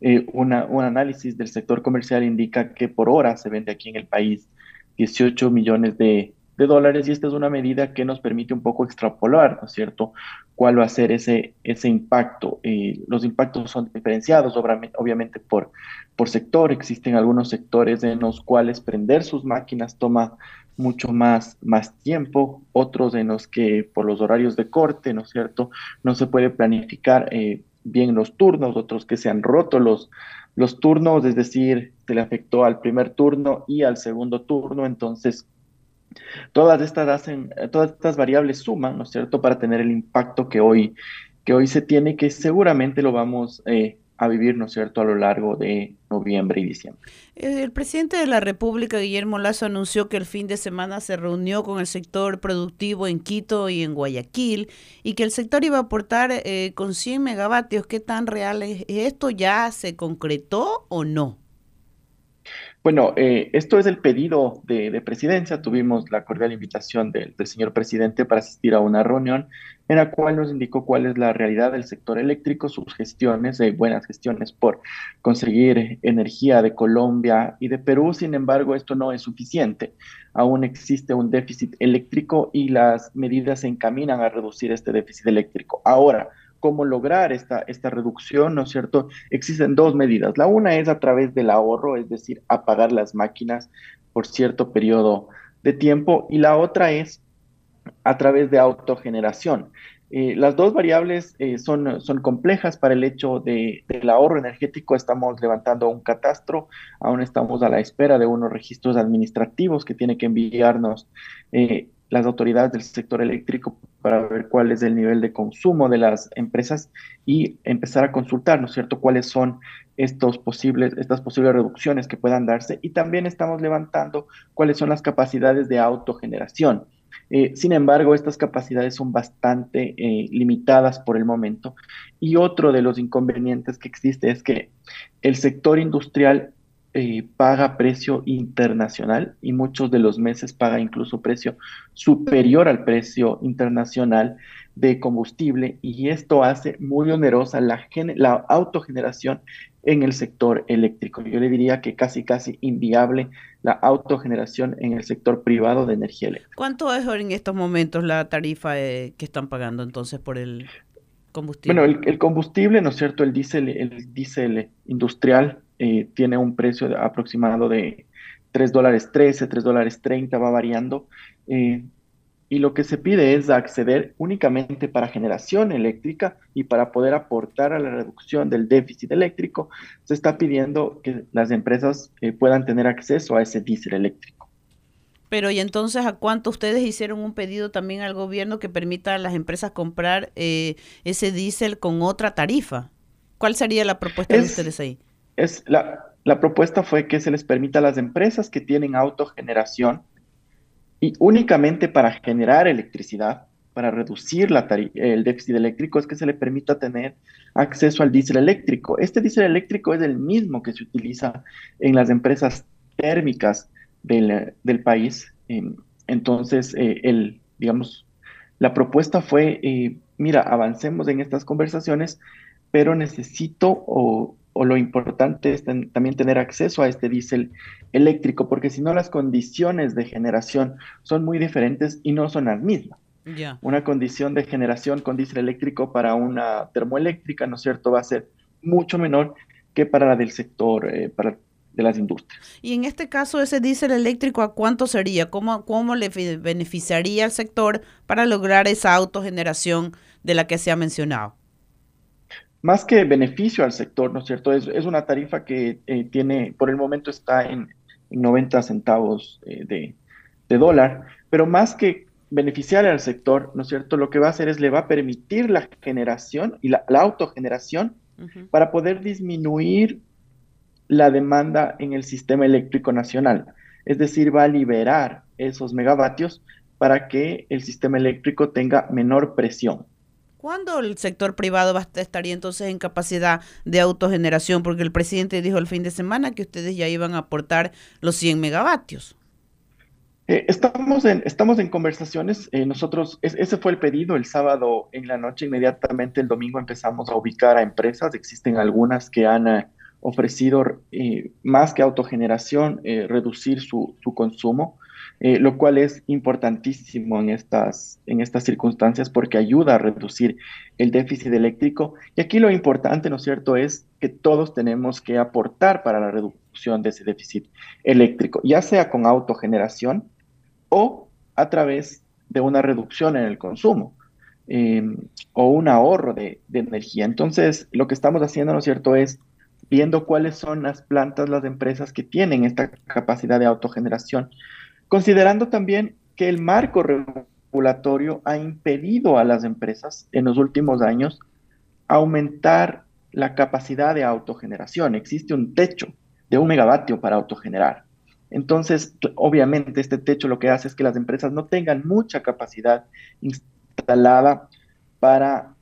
Eh, un análisis del sector comercial indica que por hora se vende aquí en el país 18 millones de, de dólares y esta es una medida que nos permite un poco extrapolar, ¿no es cierto?, cuál va a ser ese, ese impacto. Eh, los impactos son diferenciados, obviamente, por, por sector. Existen algunos sectores en los cuales prender sus máquinas toma mucho más, más tiempo, otros en los que por los horarios de corte, ¿no es cierto?, no se puede planificar eh, bien los turnos, otros que se han roto los, los turnos, es decir, se le afectó al primer turno y al segundo turno, entonces todas estas hacen, eh, todas estas variables suman, ¿no es cierto?, para tener el impacto que hoy, que hoy se tiene, que seguramente lo vamos eh, a vivir, ¿no es cierto?, a lo largo de noviembre y diciembre. Eh, El presidente de la República, Guillermo Lazo, anunció que el fin de semana se reunió con el sector productivo en Quito y en Guayaquil y que el sector iba a aportar eh, con 100 megavatios. ¿Qué tan real es esto? ¿Ya se concretó o no? Bueno, eh, esto es el pedido de, de presidencia. Tuvimos la cordial invitación del, del señor presidente para asistir a una reunión en la cual nos indicó cuál es la realidad del sector eléctrico, sus gestiones, eh, buenas gestiones por conseguir energía de Colombia y de Perú. Sin embargo, esto no es suficiente. Aún existe un déficit eléctrico y las medidas se encaminan a reducir este déficit eléctrico. Ahora, cómo lograr esta, esta reducción, ¿no es cierto? Existen dos medidas. La una es a través del ahorro, es decir, apagar las máquinas por cierto periodo de tiempo, y la otra es a través de autogeneración. Eh, las dos variables eh, son, son complejas para el hecho de, del ahorro energético. Estamos levantando un catastro, aún estamos a la espera de unos registros administrativos que tiene que enviarnos eh, las autoridades del sector eléctrico para ver cuál es el nivel de consumo de las empresas y empezar a consultar, ¿no es cierto?, cuáles son estos posibles, estas posibles reducciones que puedan darse y también estamos levantando cuáles son las capacidades de autogeneración. Eh, sin embargo, estas capacidades son bastante eh, limitadas por el momento y otro de los inconvenientes que existe es que el sector industrial eh, paga precio internacional y muchos de los meses paga incluso precio superior al precio internacional de combustible y esto hace muy onerosa la, la autogeneración en el sector eléctrico. Yo le diría que casi, casi inviable la autogeneración en el sector privado de energía eléctrica. ¿Cuánto es en estos momentos la tarifa eh, que están pagando entonces por el combustible? Bueno, el, el combustible, ¿no es cierto? El diésel, el diésel industrial eh, tiene un precio de aproximado de 3 dólares 13, 3 dólares 30, va variando. Eh, y lo que se pide es acceder únicamente para generación eléctrica y para poder aportar a la reducción del déficit eléctrico, se está pidiendo que las empresas eh, puedan tener acceso a ese diésel eléctrico. Pero y entonces, ¿a cuánto ustedes hicieron un pedido también al gobierno que permita a las empresas comprar ese diésel con otra tarifa? ¿Cuál sería la propuesta de ustedes ahí? Es la, la propuesta fue que se les permita a las empresas que tienen autogeneración y únicamente para generar electricidad, para reducir el déficit eléctrico, es que se le permita tener acceso al diésel eléctrico. Este diésel eléctrico es el mismo que se utiliza en las empresas térmicas del, del país. entonces, eh, el, digamos, la propuesta fue, eh, mira, avancemos en estas conversaciones, pero necesito o, o lo importante es también tener acceso a este diésel eléctrico, porque si no las condiciones de generación son muy diferentes y no son las mismas. Una condición de generación con diésel eléctrico para una termoeléctrica, ¿no es cierto?, va a ser mucho menor que para la del sector, eh, para de las industrias. Y en este caso, ese diésel eléctrico, ¿a cuánto sería? ¿Cómo, ¿Cómo le beneficiaría al sector para lograr esa autogeneración de la que se ha mencionado? Más que beneficio al sector, ¿no es cierto? Es, es una tarifa que eh, tiene, por el momento está en, 90 centavos eh, de, de, dólar, pero más que beneficiar al sector, ¿no es cierto? Lo que va a hacer es le va a permitir la generación y la, autogeneración para poder disminuir la demanda en el sistema eléctrico nacional. Es decir, va a liberar esos megavatios para que el sistema eléctrico tenga menor presión. ¿Cuándo el sector privado va a estaría entonces en capacidad de autogeneración? Porque el presidente dijo el fin de semana que ustedes ya iban a aportar los 100 megavatios. Eh, estamos, en, conversaciones. Eh, nosotros, ese fue el pedido el sábado en la noche. Inmediatamente el domingo empezamos a ubicar a empresas. Existen algunas que han eh, ofrecido más que autogeneración, reducir su consumo. Eh, lo cual es importantísimo en estas, en estas circunstancias porque ayuda a reducir el déficit eléctrico. Y aquí lo importante, ¿no es cierto?, es que todos tenemos que aportar para la reducción de ese déficit eléctrico, ya sea con autogeneración o a través de una reducción en el consumo. Em, o un ahorro de, de energía. Entonces, lo que estamos haciendo, ¿no es cierto?, es viendo cuáles son las plantas, las empresas que tienen esta capacidad de autogeneración considerando también que el marco regulatorio ha impedido a las empresas en los últimos años aumentar la capacidad de autogeneración. Existe un techo de un megavatio para autogenerar. Entonces, obviamente, este techo lo que hace es que las empresas no tengan mucha capacidad instalada para,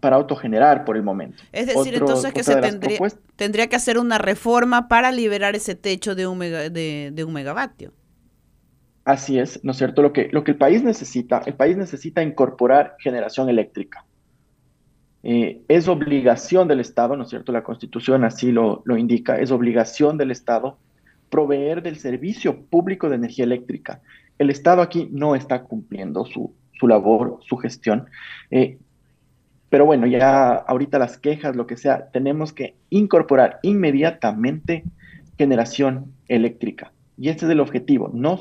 para autogenerar por el momento. Es decir, Otro- entonces que se tendría, tendría que hacer una reforma para liberar ese techo de un, mega- de, de un megavatio. Así es, ¿no es cierto? Lo que, lo que el país necesita, el país necesita incorporar generación eléctrica. Eh, es obligación del Estado, ¿no es cierto? La Constitución así lo, lo indica, es obligación del Estado proveer del servicio público de energía eléctrica. El Estado aquí no está cumpliendo su, su labor, su gestión. Eh, pero bueno, ya ahorita las quejas, lo que sea, tenemos que incorporar inmediatamente generación eléctrica. Y este es el objetivo. No,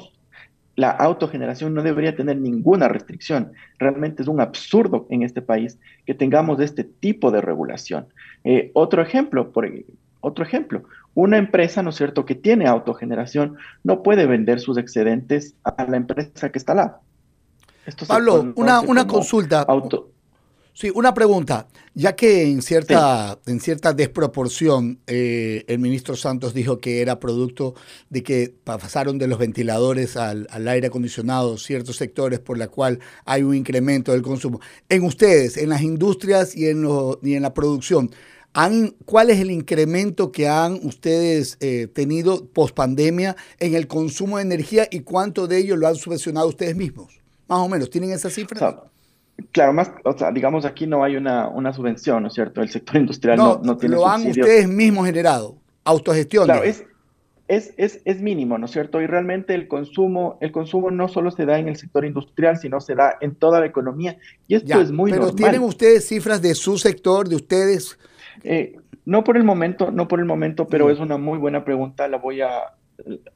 la autogeneración no debería tener ninguna restricción. Realmente es un absurdo en este país que tengamos este tipo de regulación. Eh, otro ejemplo, por, otro ejemplo, una empresa, ¿no es cierto?, que tiene autogeneración no puede vender sus excedentes a la empresa que está al lado. Esto Pablo, una, una consulta. auto- Sí, una pregunta. Ya que en cierta, en cierta desproporción eh, el ministro Santos dijo que era producto de que pasaron de los ventiladores al, al aire acondicionado ciertos sectores por la cual hay un incremento del consumo. En ustedes, en las industrias y en, lo- y en la producción, ¿han, ¿cuál es el incremento que han ustedes eh, tenido post pandemia en el consumo de energía y cuánto de ello lo han subvencionado ustedes mismos? Más o menos, ¿tienen esas cifras? Claro, más, o sea, digamos aquí no hay una, una subvención, ¿no es cierto? El sector industrial no, no tiene lo han ustedes mismos generado, autogestión. Claro, es, es, es, es mínimo, ¿no es cierto? Y realmente el consumo, el consumo no solo se da en el sector industrial, sino se da en toda la economía. Y esto Ya, es muy pero normal. tienen ustedes cifras de su sector, de ustedes. Eh, no por el momento, no por el momento, Mm. pero es una muy buena pregunta. La voy a,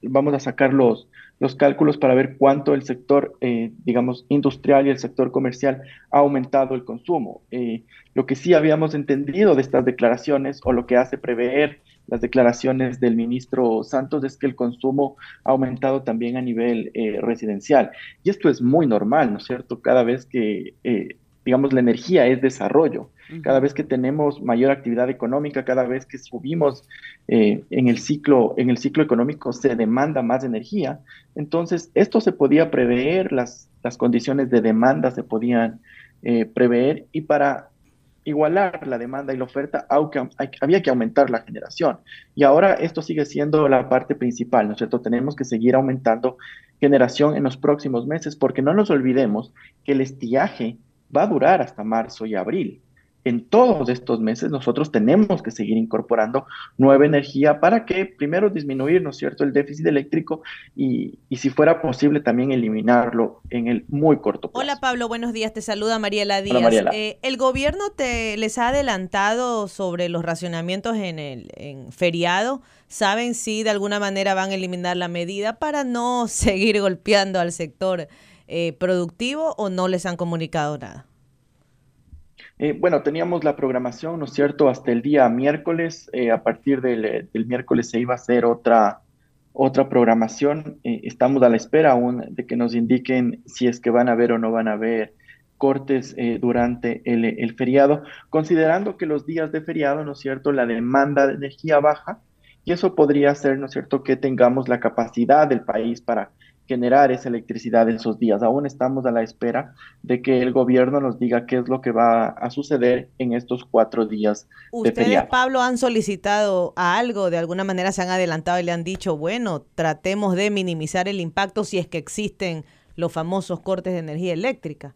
vamos a sacar los, los cálculos para ver cuánto el sector, eh, digamos, industrial y el sector comercial ha aumentado el consumo. Eh, lo que sí habíamos entendido de estas declaraciones o lo que hace prever las declaraciones del ministro Santos es que el consumo ha aumentado también a nivel eh, residencial. Y esto es muy normal, ¿no es cierto? Cada vez que, digamos, la energía es desarrollo. Cada vez que tenemos mayor actividad económica, cada vez que subimos eh, en, el ciclo, en el ciclo económico, se demanda más energía. Entonces, esto se podía prever, las, las condiciones de demanda se podían eh, prever y para igualar la demanda y la oferta, aunque había que aumentar la generación. Y ahora esto sigue siendo la parte principal, ¿no es cierto? Tenemos que seguir aumentando generación en los próximos meses, porque no nos olvidemos que el estiaje va a durar hasta marzo y abril. En todos estos meses nosotros tenemos que seguir incorporando nueva energía para que primero disminuir, ¿no es cierto?, el déficit eléctrico y, y si fuera posible también eliminarlo en el muy corto plazo. Hola Pablo, buenos días. Te saluda Mariela Díaz. Mariela. Eh, ¿El gobierno te les ha adelantado sobre los racionamientos en el en feriado? ¿Saben si de alguna manera van a eliminar la medida para no seguir golpeando al sector eh, productivo o no les han comunicado nada? Eh, bueno, teníamos la programación, ¿no es cierto?, hasta el día miércoles. eh, a partir del, eh, del miércoles se iba a hacer otra, otra programación. Estamos a la espera aún de que nos indiquen si es que van a haber o no van a haber cortes durante el feriado, considerando que los días de feriado, ¿no es cierto?, la demanda de energía baja y eso podría ser, ¿no es cierto?, que tengamos la capacidad del país para generar esa electricidad en esos días. Aún estamos a la espera de que el gobierno nos diga qué es lo que va a suceder en estos cuatro días de ¿Ustedes, feriado. Pablo, han solicitado algo? ¿De alguna manera se han adelantado y le han dicho, bueno, tratemos de minimizar el impacto si es que existen los famosos cortes de energía eléctrica?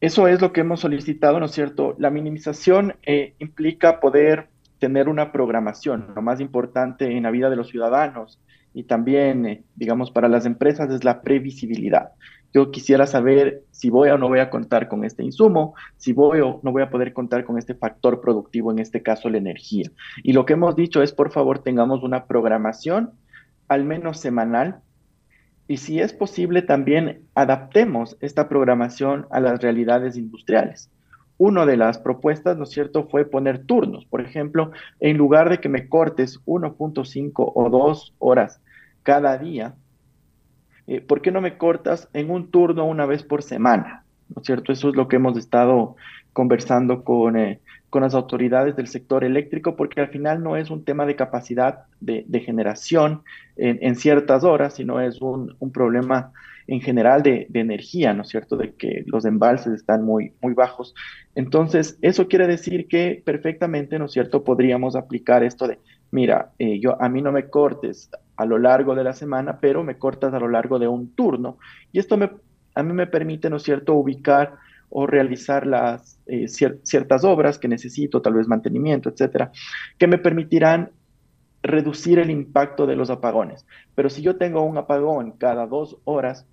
Eso es lo que hemos solicitado, ¿no es cierto? La minimización eh, implica poder tener una programación. Lo más importante en la vida de los ciudadanos y también, eh, digamos, para las empresas es la previsibilidad. Yo quisiera saber si voy o no voy a contar con este insumo, si voy o no voy a poder contar con este factor productivo, en este caso la energía. Y lo que hemos dicho es, por favor, tengamos una programación al menos semanal y si es posible también adaptemos esta programación a las realidades industriales. Una de las propuestas, ¿no es cierto?, fue poner turnos. Por ejemplo, en lugar de que me cortes 1.5 o 2 horas cada día, eh, ¿por qué no me cortas en un turno una vez por semana? ¿No es cierto? Eso es lo que hemos estado conversando con, eh, con las autoridades del sector eléctrico, porque al final no es un tema de capacidad de, generación en, en ciertas horas, sino es un, un problema en general de, de, energía, ¿no es cierto?, de que los embalses están muy, muy bajos. Entonces, eso quiere decir que perfectamente, ¿no es cierto?, podríamos aplicar esto de, mira, eh, yo, a mí no me cortes a lo largo de la semana, pero me cortas a lo largo de un turno. Y esto me, a mí me permite, ¿no es cierto?, ubicar o realizar las eh, cier ciertas obras que necesito, tal vez mantenimiento, etcétera, que me permitirán reducir el impacto de los apagones. Pero si yo tengo un apagón cada dos horas,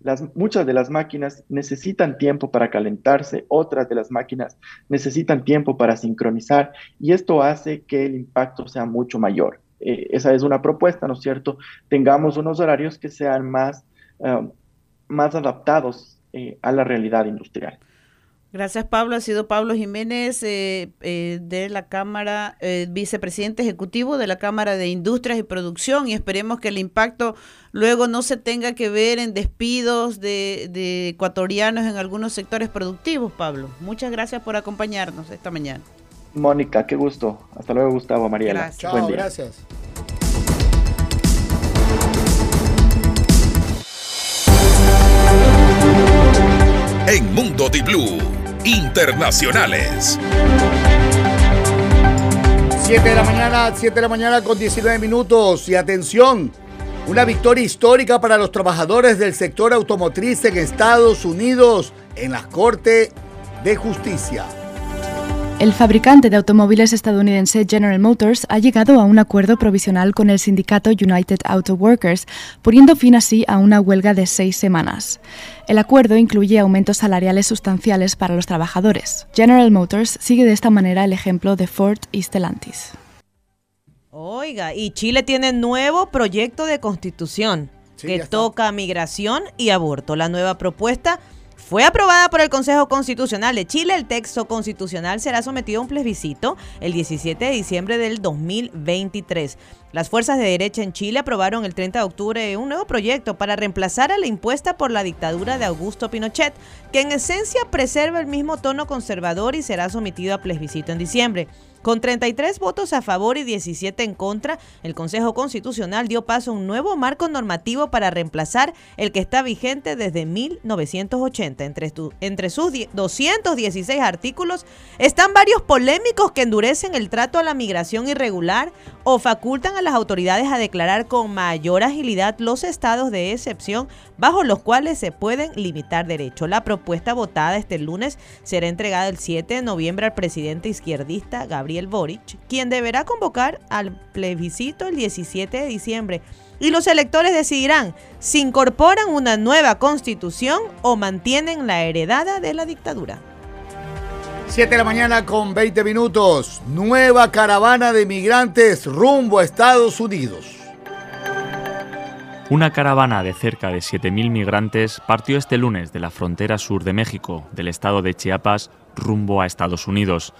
las, muchas de las máquinas necesitan tiempo para calentarse, otras de las máquinas necesitan tiempo para sincronizar y esto hace que el impacto sea mucho mayor. Eh, esa es una propuesta, ¿no es cierto? Tengamos unos horarios que sean más, uh, más adaptados eh, a la realidad industrial. Gracias, Pablo. Ha sido Pablo Jiménez eh, eh, de la Cámara, eh, vicepresidente ejecutivo de la Cámara de Industrias y Producción, y esperemos que el impacto luego no se tenga que ver en despidos de, de ecuatorianos en algunos sectores productivos, Pablo. Muchas gracias por acompañarnos esta mañana. Mónica, qué gusto. Hasta luego, Gustavo, Mariela. Gracias. Chao, gracias. En Mundo Di Blue, internacionales. 7 de la mañana, 7 de la mañana con 19 minutos. Y atención, una victoria histórica para los trabajadores del sector automotriz en Estados Unidos en la Corte de Justicia. El fabricante de automóviles estadounidense General Motors ha llegado a un acuerdo provisional con el sindicato United Auto Workers, poniendo fin así a una huelga de seis semanas. El acuerdo incluye aumentos salariales sustanciales para los trabajadores. General Motors sigue de esta manera el ejemplo de Ford y Stellantis. Oiga, y Chile tiene nuevo proyecto de constitución sí, que toca migración y aborto. La nueva propuesta fue aprobada por el Consejo Constitucional de Chile. El texto constitucional será sometido a un plebiscito el 17 de diciembre del 2023. Las fuerzas de derecha en Chile aprobaron el 30 de octubre un nuevo proyecto para reemplazar a la impuesta por la dictadura de Augusto Pinochet, que en esencia preserva el mismo tono conservador y será sometido a plebiscito en diciembre. Con 33 votos a favor y 17 en contra, el Consejo Constitucional dio paso a un nuevo marco normativo para reemplazar el que está vigente desde 1980. Entre, entre sus 216 artículos están varios polémicos que endurecen el trato a la migración irregular o facultan a las autoridades a declarar con mayor agilidad los estados de excepción bajo los cuales se pueden limitar derechos. La propuesta votada este lunes será entregada el 7 de noviembre al presidente izquierdista Gabriel Boric, quien deberá convocar al plebiscito el 17 de diciembre. Y los electores decidirán si incorporan una nueva constitución o mantienen la heredada de la dictadura. 7 de la mañana con 20 minutos. Nueva caravana de migrantes rumbo a Estados Unidos. Una caravana de cerca de 7.000 migrantes partió este lunes de la frontera sur de México, del estado de Chiapas, rumbo a Estados Unidos.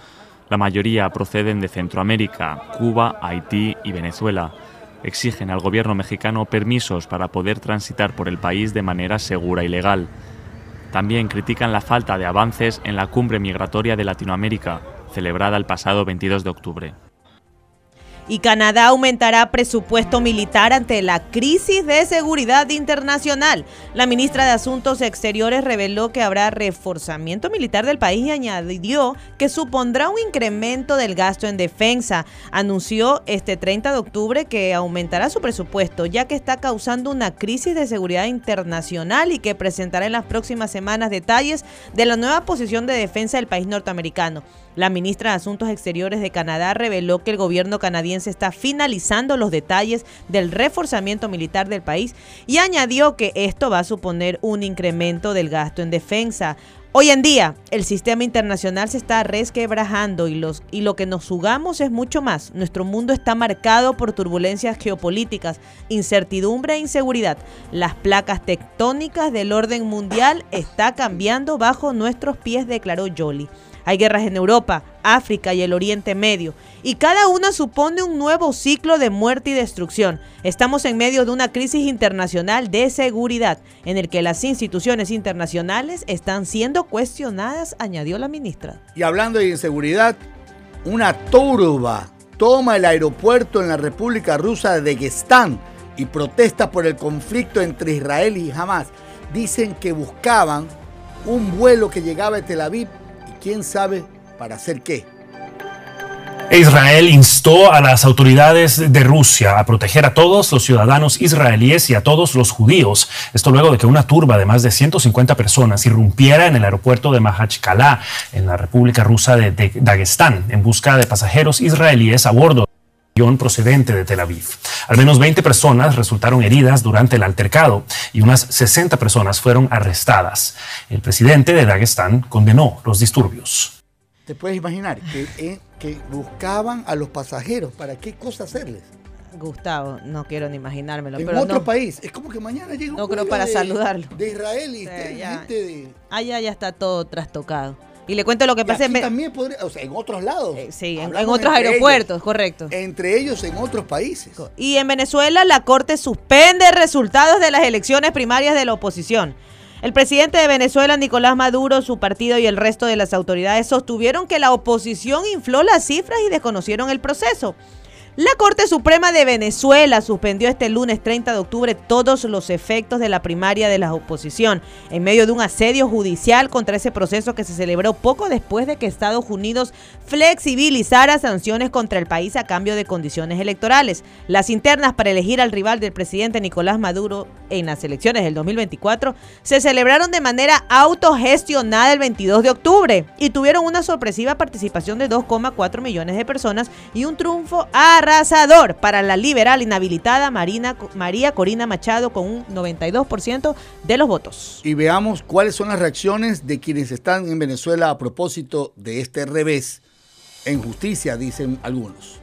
La mayoría proceden de Centroamérica, Cuba, Haití y Venezuela. Exigen al gobierno mexicano permisos para poder transitar por el país de manera segura y legal. También critican la falta de avances en la cumbre migratoria de Latinoamérica, celebrada el pasado 22 de octubre y Canadá aumentará presupuesto militar ante la crisis de seguridad internacional. La ministra de Asuntos Exteriores reveló que habrá reforzamiento militar del país y añadió que supondrá un incremento del gasto en defensa. Anunció este 30 de octubre que aumentará su presupuesto ya que está causando una crisis de seguridad internacional y que presentará en las próximas semanas detalles de la nueva posición de defensa del país norteamericano. La ministra de Asuntos Exteriores de Canadá reveló que el gobierno canadiense está finalizando los detalles del reforzamiento militar del país y añadió que esto va a suponer un incremento del gasto en defensa. Hoy en día, el sistema internacional se está resquebrajando y, lo que nos jugamos es mucho más. Nuestro mundo está marcado por turbulencias geopolíticas, incertidumbre e inseguridad. Las placas tectónicas del orden mundial está cambiando bajo nuestros pies, declaró Jolie. Hay guerras en Europa, África y el Oriente Medio, y cada una supone un nuevo ciclo de muerte y destrucción. Estamos en medio de una crisis internacional de seguridad, en el que las instituciones internacionales están siendo cuestionadas, añadió la ministra. Y hablando de inseguridad, una turba toma el aeropuerto en la República Rusa de Dagestán y protesta por el conflicto entre Israel y Hamas. dicen que buscaban un vuelo que llegaba de Tel Aviv quién sabe para hacer qué. Israel instó a las autoridades de Rusia a proteger a todos los ciudadanos israelíes y a todos los judíos. Esto luego de que una turba de más de 150 personas irrumpiera en el aeropuerto de Mahachkala, en la República Rusa de Dagestán, en busca de pasajeros israelíes a bordo procedente de Tel Aviv. Al menos 20 personas resultaron heridas durante el altercado y unas 60 personas fueron arrestadas. El presidente de Dagestán condenó los disturbios. ¿Te puedes imaginar que, eh, que buscaban a los pasajeros? ¿Para qué cosa hacerles? Gustavo, no quiero ni imaginármelo. En pero otro no, país. Es como que mañana llega un No creo para de- saludarlo. De Israel y Sí, este- ya. gente de... Allá ya está todo trastocado. Y le cuento lo que pasa en, también podría, o sea, en otros lados. sí, en, otros aeropuertos, ellos. correcto. Entre ellos en otros países. Y en Venezuela la Corte suspende resultados de las elecciones primarias de la oposición. El presidente de Venezuela, Nicolás Maduro, su partido y el resto de las autoridades sostuvieron que la oposición infló las cifras y desconocieron el proceso. La Corte Suprema de Venezuela suspendió este lunes 30 de octubre todos los efectos de la primaria de la oposición, en medio de un asedio judicial contra ese proceso que se celebró poco después de que Estados Unidos flexibilizara sanciones contra el país a cambio de condiciones electorales. Las internas para elegir al rival del presidente Nicolás Maduro en las elecciones del 2024 se celebraron de manera autogestionada el 22 de octubre y tuvieron una sorpresiva participación de 2,4 millones de personas y un triunfo arrasador para la liberal inhabilitada Marina, María Corina Machado con un 92% de los votos. Y veamos cuáles son las reacciones de quienes están en Venezuela a propósito de este revés en justicia, dicen algunos.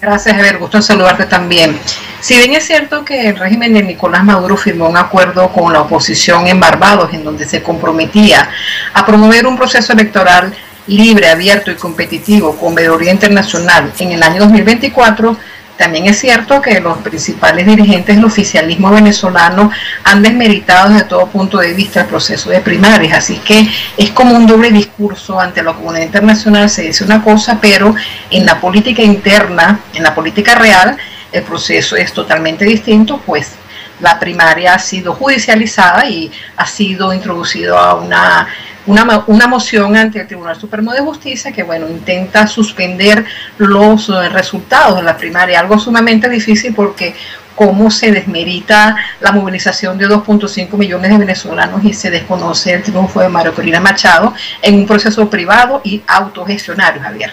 Gracias, Ever. Gusto en saludarte también. Si bien es cierto que el régimen de Nicolás Maduro firmó un acuerdo con la oposición en Barbados, en donde se comprometía a promover un proceso electoral libre, abierto y competitivo con veeduría internacional en el año 2024, también es cierto que los principales dirigentes del oficialismo venezolano han desmeritado desde todo punto de vista el proceso de primarias, así que es como un doble discurso ante la comunidad internacional, se dice una cosa, pero en la política interna, en la política real, el proceso es totalmente distinto, pues la primaria ha sido judicializada y ha sido introducido a una, una, una moción ante el Tribunal Supremo de Justicia que, bueno, intenta suspender los eh, resultados de la primaria, algo sumamente difícil porque cómo se desmerita la movilización de 2.5 millones de venezolanos y se desconoce el triunfo de Mario Corina Machado en un proceso privado y autogestionario, Javier.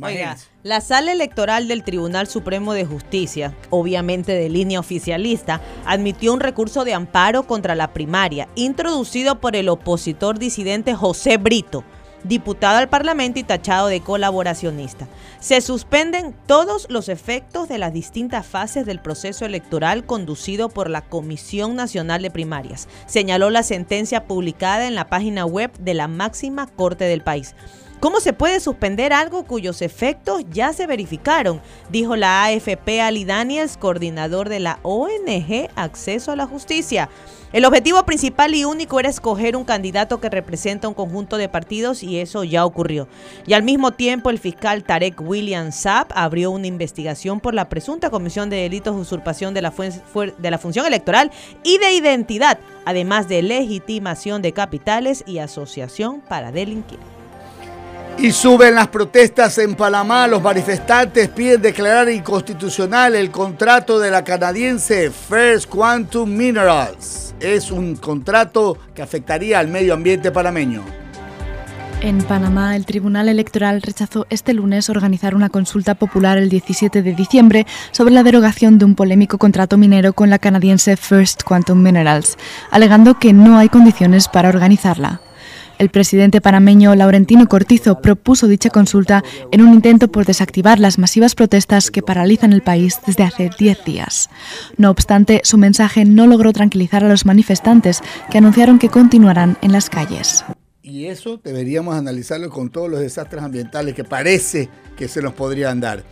Oiga, la sala electoral del Tribunal Supremo de Justicia, obviamente de línea oficialista, admitió un recurso de amparo contra la primaria, introducido por el opositor disidente José Brito, diputado al Parlamento y tachado de colaboracionista. Se suspenden todos los efectos de las distintas fases del proceso electoral conducido por la Comisión Nacional de Primarias, señaló la sentencia publicada en la página web de la máxima corte del país. ¿Cómo se puede suspender algo cuyos efectos ya se verificaron? Dijo la AFP Ali Daniels, coordinador de la ONG Acceso a la Justicia. El objetivo principal y único era escoger un candidato que representa un conjunto de partidos y eso ya ocurrió. Y al mismo tiempo el fiscal Tarek William Saab abrió una investigación por la presunta comisión de delitos de usurpación de la, de la función electoral y de identidad, además de legitimación de capitales y asociación para delinquir. Y suben las protestas en Panamá. Los manifestantes piden declarar inconstitucional el contrato de la canadiense First Quantum Minerals. Es un contrato que afectaría al medio ambiente panameño. En Panamá, el Tribunal Electoral rechazó este lunes organizar una consulta popular el 17 de diciembre sobre la derogación de un polémico contrato minero con la canadiense First Quantum Minerals, alegando que no hay condiciones para organizarla. El presidente panameño Laurentino Cortizo propuso dicha consulta en un intento por desactivar las masivas protestas que paralizan el país desde hace 10 días. No obstante, su mensaje no logró tranquilizar a los manifestantes, que anunciaron que continuarán en las calles. Y eso deberíamos analizarlo con todos los desastres ambientales que parece que se nos podrían dar.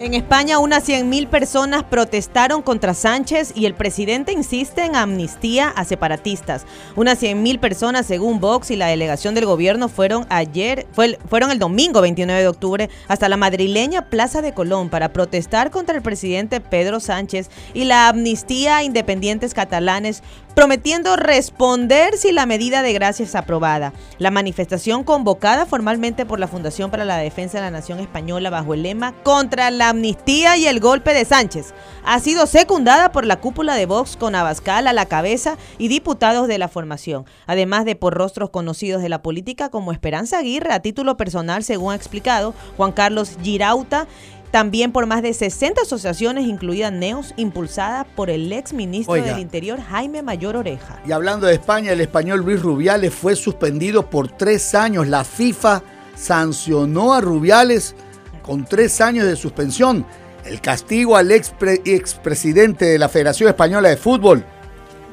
En España, unas 100.000 personas protestaron contra Sánchez y el presidente insiste en amnistía a separatistas. Unas 100.000 personas, según Vox y la delegación del gobierno, fueron ayer, fueron el domingo 29 de octubre hasta la madrileña Plaza de Colón para protestar contra el presidente Pedro Sánchez y la amnistía a independientes catalanes, prometiendo responder si la medida de gracia es aprobada. La manifestación convocada formalmente por la Fundación para la Defensa de la Nación Española bajo el lema Contra la amnistía y el golpe de Sánchez ha sido secundada por la cúpula de Vox con Abascal a la cabeza y diputados de la formación, además de por rostros conocidos de la política como Esperanza Aguirre a título personal, según ha explicado Juan Carlos Girauta, también por más de 60 asociaciones, incluidas NEOS, impulsada por el ex ministro Oiga. del Interior, Jaime Mayor Oreja. Y hablando de España, el español Luis Rubiales fue suspendido por tres años. La FIFA sancionó a Rubiales con tres años de suspensión. El castigo al expre- expresidente de la Federación Española de Fútbol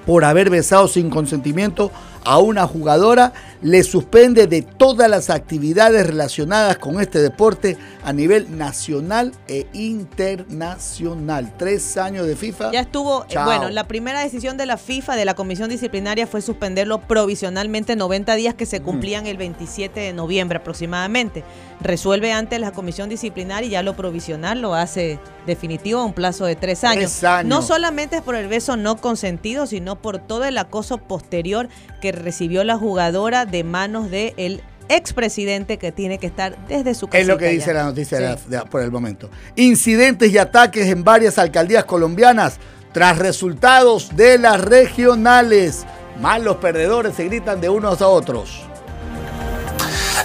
por haber besado sin consentimiento a una jugadora le suspende de todas las actividades relacionadas con este deporte a nivel nacional e internacional. Tres años de FIFA. Ya estuvo, eh, Chao. bueno, la primera decisión de la FIFA, de la comisión disciplinaria, fue suspenderlo provisionalmente 90 días que se cumplían el 27 de noviembre aproximadamente. Resuelve antes la comisión disciplinaria y ya lo provisional lo hace definitivo a un plazo de tres años. Tres años. No solamente es por el beso no consentido, sino por todo el acoso posterior que recibió la jugadora de manos del expresidente que tiene que estar desde su casa. Es lo que dice la noticia de la- de- por el momento. Incidentes y ataques en varias alcaldías colombianas tras resultados de las regionales. Malos perdedores se gritan de unos a otros.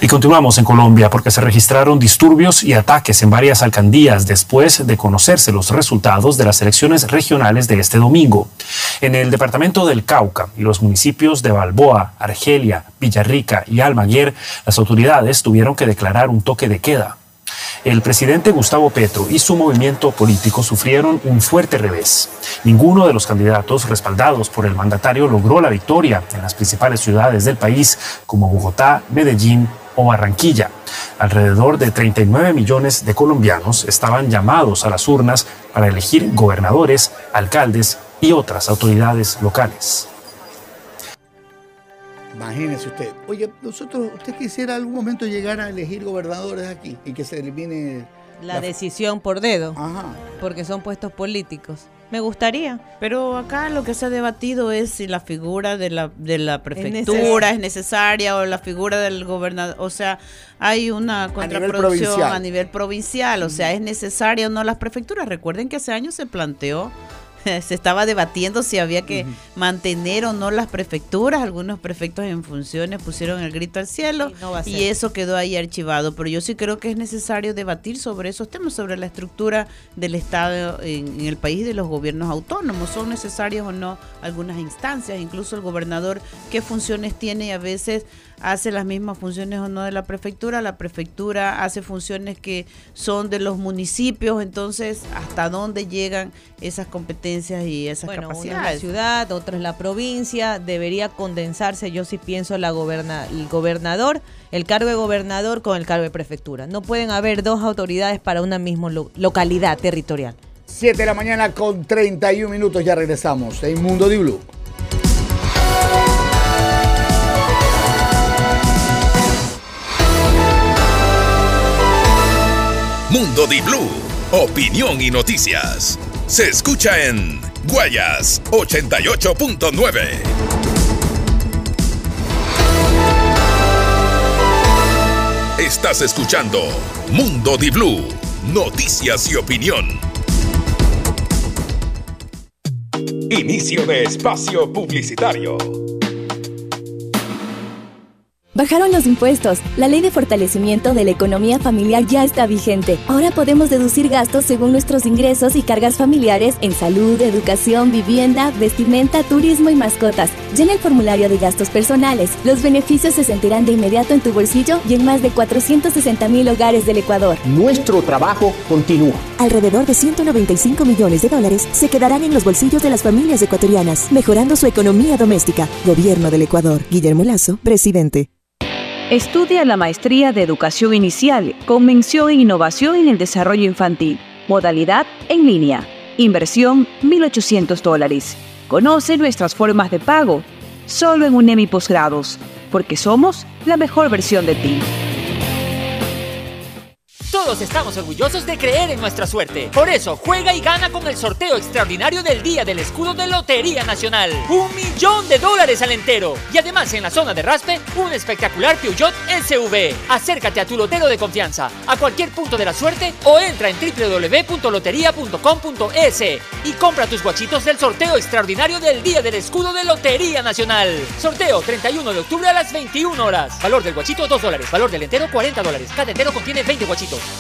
Y continuamos en Colombia porque se registraron disturbios y ataques en varias alcaldías después de conocerse los resultados de las elecciones regionales de este domingo. En el departamento del Cauca y los municipios de Balboa, Argelia, Villarrica y Almaguer, las autoridades tuvieron que declarar un toque de queda. El presidente Gustavo Petro y su movimiento político sufrieron un fuerte revés. Ninguno de los candidatos respaldados por el mandatario logró la victoria en las principales ciudades del país como Bogotá, Medellín o Barranquilla. Alrededor de 39 millones de colombianos estaban llamados a las urnas para elegir gobernadores, alcaldes y otras autoridades locales. Imagínese usted. Oye, nosotros, ¿usted quisiera algún momento llegar a elegir gobernadores aquí y que se elimine La decisión por dedo, Ajá. porque son puestos políticos. Me gustaría. Pero acá lo que se ha debatido es si la figura de la, de la prefectura es necesaria o la figura del gobernador. O sea, hay una contraproducción provincial. a nivel provincial. O sea, ¿es necesaria o no las prefecturas? Recuerden que hace años se planteó, se estaba debatiendo si había que mantener o no las prefecturas. Algunos prefectos en funciones pusieron el grito al cielo Y no va a y ser. eso quedó ahí archivado. Pero yo sí creo que es necesario debatir sobre esos temas, sobre la estructura del Estado en, en el país y de los gobiernos autónomos. ¿Son necesarias o no algunas instancias? Incluso el gobernador, ¿qué funciones tiene? Y a veces hace las mismas funciones o no de la prefectura. La prefectura hace funciones que son de los municipios. Entonces, ¿hasta dónde llegan esas competencias y esas Bueno, una es la capacidades? ciudad, otra es la provincia. Debería condensarse, yo sí pienso, la goberna, el gobernador, el cargo de gobernador con el cargo de prefectura. No pueden haber dos autoridades para una misma lo- localidad territorial. 7 de la mañana con 31 minutos. Ya regresamos en Mundo de Blue. Mundo Di Blue, opinión y noticias. Se escucha en Guayas 88.9. Estás escuchando Mundo Di Blue, noticias y opinión. Inicio de espacio publicitario. Bajaron los impuestos. La ley de fortalecimiento de la economía familiar ya está vigente. Ahora podemos deducir gastos según nuestros ingresos y cargas familiares en salud, educación, vivienda, vestimenta, turismo y mascotas. Llena el formulario de gastos personales. Los beneficios se sentirán de inmediato en tu bolsillo y en más de 460 mil hogares del Ecuador. Nuestro trabajo continúa. Alrededor de 195 millones de dólares se quedarán en los bolsillos de las familias ecuatorianas, mejorando su economía doméstica. Gobierno del Ecuador. Guillermo Lazo, presidente. Estudia la maestría de educación inicial con mención en innovación en el desarrollo infantil. Modalidad en línea. Inversión 1.800 dólares. Conoce nuestras formas de pago. Solo en UNEMI Posgrados. Porque somos la mejor versión de ti. Todos estamos orgullosos de creer en nuestra suerte. Por eso, juega y gana con el sorteo extraordinario del Día del Escudo de Lotería Nacional. Un millón de dólares al entero. Y además, en la zona de Raspe, un espectacular Peugeot SUV. Acércate a tu lotero de confianza, a cualquier punto de la suerte o entra en www.lotería.com.es y compra tus guachitos del sorteo extraordinario del Día del Escudo de Lotería Nacional. Sorteo 31 de octubre a las 21 horas. Valor del guachito 2 dólares. Valor del entero 40 dólares. Cada entero contiene 20 guachitos.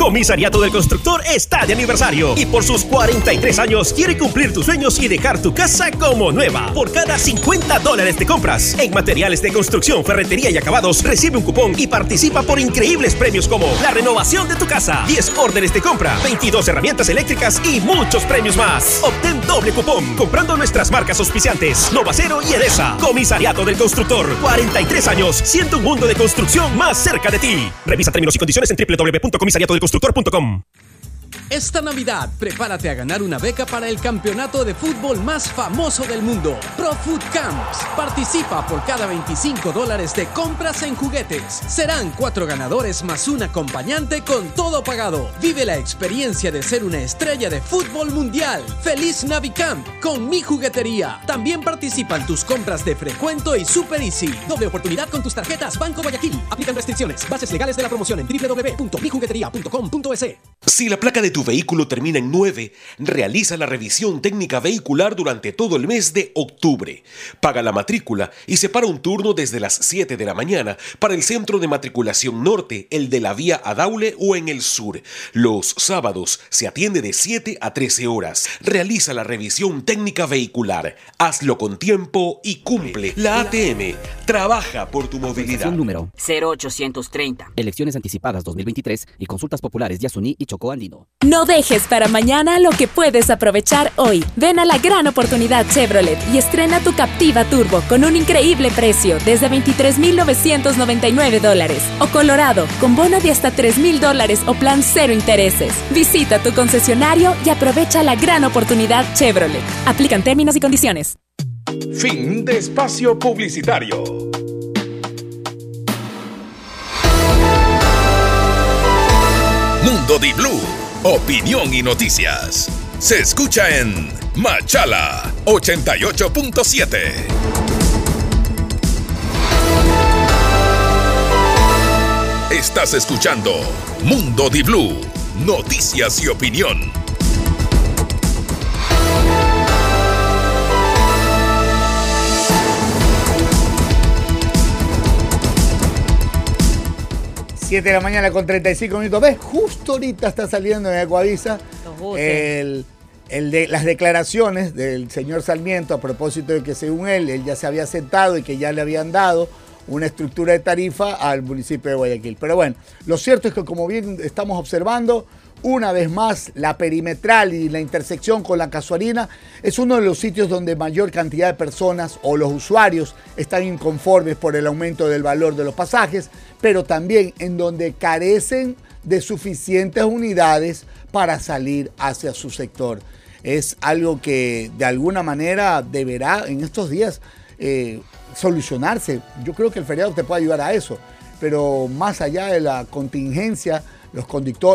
Comisariato del Constructor está de aniversario y por sus 43 años quiere cumplir tus sueños y dejar tu casa como nueva. Por cada 50 dólares de compras en materiales de construcción, ferretería y acabados, recibe un cupón y participa por increíbles premios como la renovación de tu casa, 10 órdenes de compra, 22 herramientas eléctricas y muchos premios más. Obtén doble cupón comprando nuestras marcas auspiciantes Novacero y Edesa. Comisariato del Constructor, 43 años, siendo un mundo de construcción más cerca de ti. Revisa términos y condiciones en www.comisariatodelconstructor.com. Esta Navidad, prepárate a ganar una beca para el campeonato de fútbol más famoso del mundo, Pro Food Camps. Participa por cada 25 dólares de compras en juguetes. Serán cuatro ganadores más un acompañante con todo pagado. Vive la experiencia de ser una estrella de fútbol mundial. ¡Feliz Navicamp con mi juguetería! También participan tus compras de Frecuento y Super Easy. Doble oportunidad con tus tarjetas Banco Guayaquil. Aplican restricciones. Bases legales de la promoción en www.mijuguetería.com.es. Si la placa de tu vehículo termina en 9, realiza la revisión técnica vehicular durante todo el mes de octubre. Paga la matrícula y separa un turno desde las 7 de la mañana para el centro de matriculación norte, el de la vía Adaule o en el sur. Los sábados se atiende de 7 a 13 horas. Realiza la revisión técnica vehicular. Hazlo con tiempo y cumple. La ATM trabaja por tu movilidad. número 0830. Elecciones anticipadas 2023 y consultas populares Yasuní y Chocó Andino. No dejes para mañana lo que puedes aprovechar hoy. Ven a la gran oportunidad Chevrolet y estrena tu Captiva Turbo con un increíble precio desde 23.999 dólares. O Colorado con bono de hasta 3.000 dólares o plan cero intereses. Visita tu concesionario y aprovecha la gran oportunidad Chevrolet. Aplican términos y condiciones. Fin de espacio publicitario. Mundo Di Blue, opinión y noticias. Se escucha en Machala 88.7. Estás escuchando Mundo Di Blue, noticias y opinión. Siete de la mañana con 35 minutos. ¿Ves? Justo ahorita está saliendo en Ecuavisa el, el de, las declaraciones del señor Sarmiento a propósito de que según él, él ya se había sentado y que ya le habían dado una estructura de tarifa al municipio de Guayaquil. Pero bueno, lo cierto es que como bien estamos observando, una vez más, la perimetral y la intersección con la casuarina es uno de los sitios donde mayor cantidad de personas o los usuarios están inconformes por el aumento del valor de los pasajes, pero también en donde carecen de suficientes unidades para salir hacia su sector. Es algo que de alguna manera deberá en estos días eh, solucionarse. Yo creo que el feriado te puede ayudar a eso, pero más allá de la contingencia, los,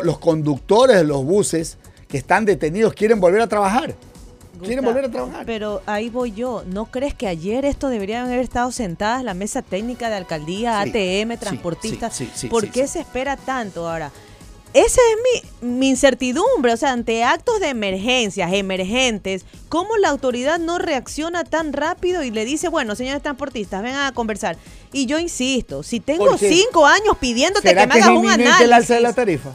los conductores de los buses que están detenidos quieren volver a trabajar. Quieren volver a trabajar. Pero ahí voy yo. ¿No crees que ayer esto deberían haber estado sentadas la mesa técnica de alcaldía, Sí, ATM, transportistas? sí, sí, sí, ¿Por qué se espera tanto ahora? Esa es mi, mi incertidumbre, o sea, ante actos de emergencias, emergentes, ¿cómo la autoridad no reacciona tan rápido y le dice, bueno, señores transportistas, vengan a conversar? Y yo insisto, si tengo cinco años pidiéndote ¿Será que me hagas un análisis, el alza de la tarifa?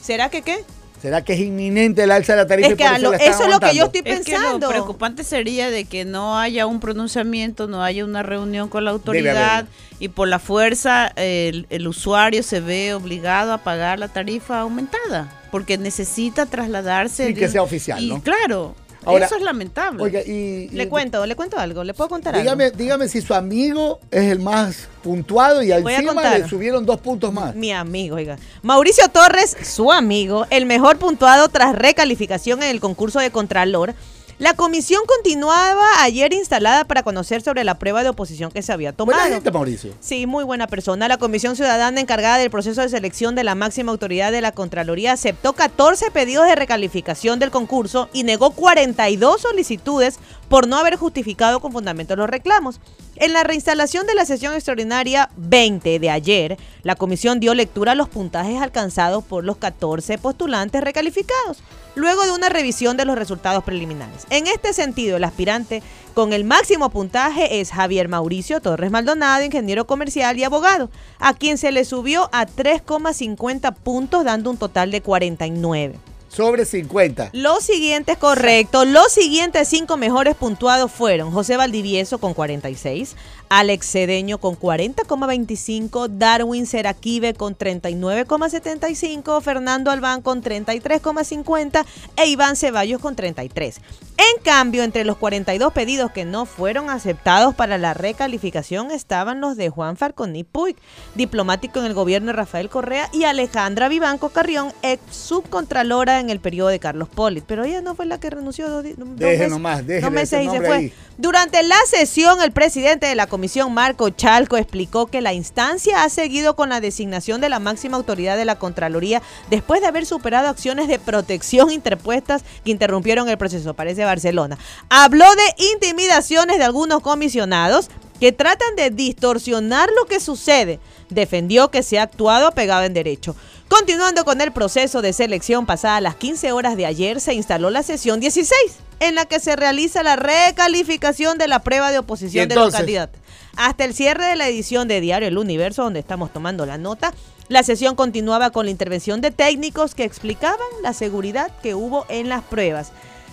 ¿será que qué? ¿Será que es inminente el alza de la tarifa? Es y que por eso lo- eso es lo que yo estoy Es que lo pensando. preocupante sería de que no haya un pronunciamiento, no haya una reunión con la autoridad y por la fuerza el, el usuario se ve obligado a pagar la tarifa aumentada porque necesita trasladarse. Y que un- sea oficial, y ¿no? claro. Eso es lamentable. Oiga, y, le cuento, le cuento algo, le puedo contar dígame, algo. Dígame si su amigo es el más puntuado y encima le subieron dos puntos más. Mi amigo, oiga. Mauricio Torres, su amigo, el mejor puntuado tras recalificación en el concurso de Contralor la comisión continuaba ayer instalada para conocer sobre la prueba de oposición que se había tomado. Buena gente, Mauricio. Sí, muy buena persona. La comisión ciudadana encargada del proceso de selección de la máxima autoridad de la Contraloría aceptó 14 pedidos de recalificación del concurso y negó 42 solicitudes por no haber justificado con fundamento los reclamos. En la reinstalación de la sesión extraordinaria 20 de ayer, la comisión dio lectura a los puntajes alcanzados por los 14 postulantes recalificados, luego de una revisión de los resultados preliminares. En este sentido, el aspirante con el máximo puntaje es Javier Mauricio Torres Maldonado, ingeniero comercial y abogado, a quien se le subió a 3,50 puntos, dando un total de 49. Sobre 50. Los siguientes, correcto. Los siguientes cinco mejores puntuados fueron José Valdivieso con 46, Alex Cedeño con 40,25, Darwin Seraquive con 39,75, Fernando Albán con 33,50 e Iván Ceballos con 33. En cambio, entre los 42 pedidos que no fueron aceptados para la recalificación estaban los de Juan Farconi Puig, diplomático en el gobierno de Rafael Correa, y Alejandra Vivanco Carrión, ex subcontralora en el periodo de Carlos Polit. Pero ella no fue la que renunció dos, meses, nomás, meses y se fue. Durante la sesión, el presidente de la comisión, Marco Chalco, explicó que la instancia ha seguido con la designación de la máxima autoridad de la Contraloría después de haber superado acciones de protección interpuestas que interrumpieron el proceso. Parece Barcelona. Habló de intimidaciones de algunos comisionados que tratan de distorsionar lo que sucede. Defendió que se ha actuado apegado en derecho. Continuando con el proceso de selección, pasada las 15 horas de ayer, se instaló la sesión 16, en la que se realiza la recalificación de la prueba de oposición de los candidatos. Hasta el cierre de la edición de Diario El Universo, donde estamos tomando la nota, la sesión continuaba con la intervención de técnicos que explicaban la seguridad que hubo en las pruebas.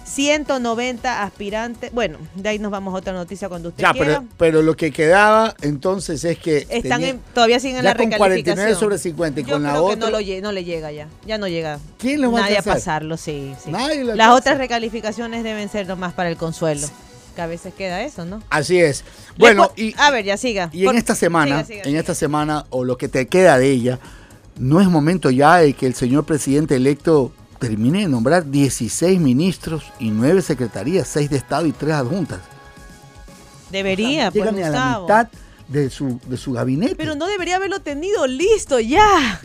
190 aspirantes. Bueno, de ahí nos vamos a otra noticia cuando usted ya, quiera. Pero, pero lo que quedaba entonces es que. Están todavía siguen la con 49 sobre 50 y con la otra. Que no, lo, no le llega ya. Ya no llega. ¿Quién lo va Nadie a, a pasarlo, sí. sí. Nadie lo Las otras recalificaciones deben ser nomás para el consuelo. Que a veces queda eso, ¿no? Así es. Bueno, y. A ver, ya siga. Y en esta semana, en esta semana, o lo que te queda de ella, no es momento ya de que el señor presidente electo termine de nombrar 16 ministros y 9 secretarías, 6 de Estado y 3 adjuntas. Debería, o sea, pues, a la mitad de su, de su gabinete. Pero no debería haberlo tenido listo ya.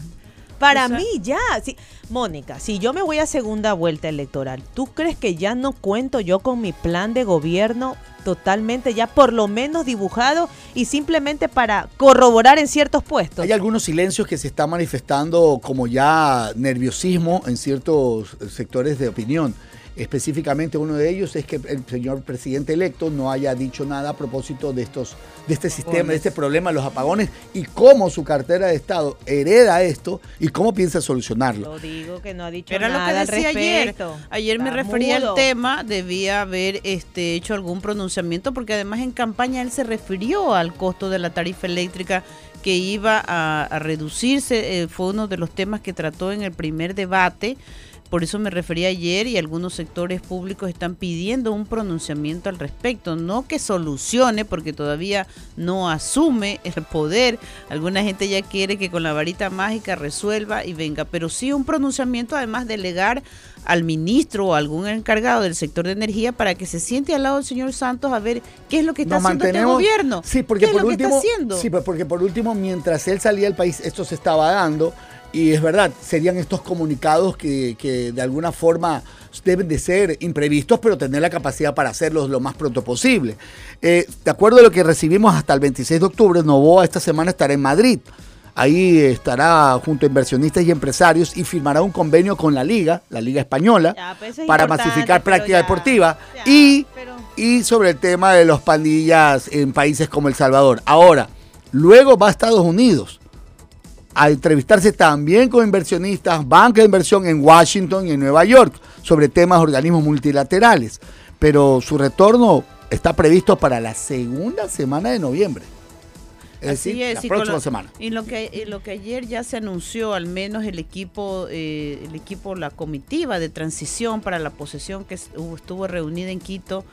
Para mí ya. Sí. Mónica, si yo me voy a segunda vuelta electoral, ¿tú crees que ya no cuento yo con mi plan de gobierno totalmente ya por lo menos dibujado y simplemente para corroborar en ciertos puestos? Hay algunos silencios que se están manifestando como ya nerviosismo en ciertos sectores de opinión. Específicamente uno de ellos es que el señor presidente electo no haya dicho nada a propósito de estos, de este sistema, de este problema de los apagones y cómo su cartera de Estado hereda esto y cómo piensa solucionarlo. Lo digo que no ha dicho Era nada lo que decía al ayer. respecto. Ayer me Está refería mudo. al tema, debía haber este, hecho algún pronunciamiento porque además en campaña él se refirió al costo de la tarifa eléctrica que iba a, a reducirse, eh, fue uno de los temas que trató en el primer debate. Por eso me refería ayer y algunos sectores públicos están pidiendo un pronunciamiento al respecto, no que solucione porque todavía no asume el poder. Alguna gente ya quiere que con la varita mágica resuelva y venga, pero sí un pronunciamiento además delegar al ministro o algún encargado del sector de energía para que se siente al lado del señor Santos a ver qué es lo que está Nos haciendo este gobierno. Sí, porque ¿Qué por es lo último, que está haciendo? sí, pues, porque por último, mientras él salía del país, esto se estaba dando. Y es verdad, serían estos comunicados que, que de alguna forma deben de ser imprevistos, pero tener la capacidad para hacerlos lo más pronto posible. Eh, de acuerdo a lo que recibimos hasta el 26 de octubre, Novoa esta semana estará en Madrid. Ahí estará junto a inversionistas y empresarios y firmará un convenio con la Liga, la Liga Española, Ya, pues es para masificar práctica ya- deportiva y, y sobre el tema de los pandillas en países como El Salvador. Ahora, luego va a Estados Unidos a entrevistarse también con inversionistas, banca de inversión en Washington y en Nueva York sobre temas de organismos multilaterales. Pero su retorno está previsto para la segunda semana de noviembre. Es Así decir, es, la y próxima lo- semana. Y lo que y lo que ayer ya se anunció, al menos el equipo, eh, el equipo, la comitiva de transición para la posesión que estuvo reunida en Quito,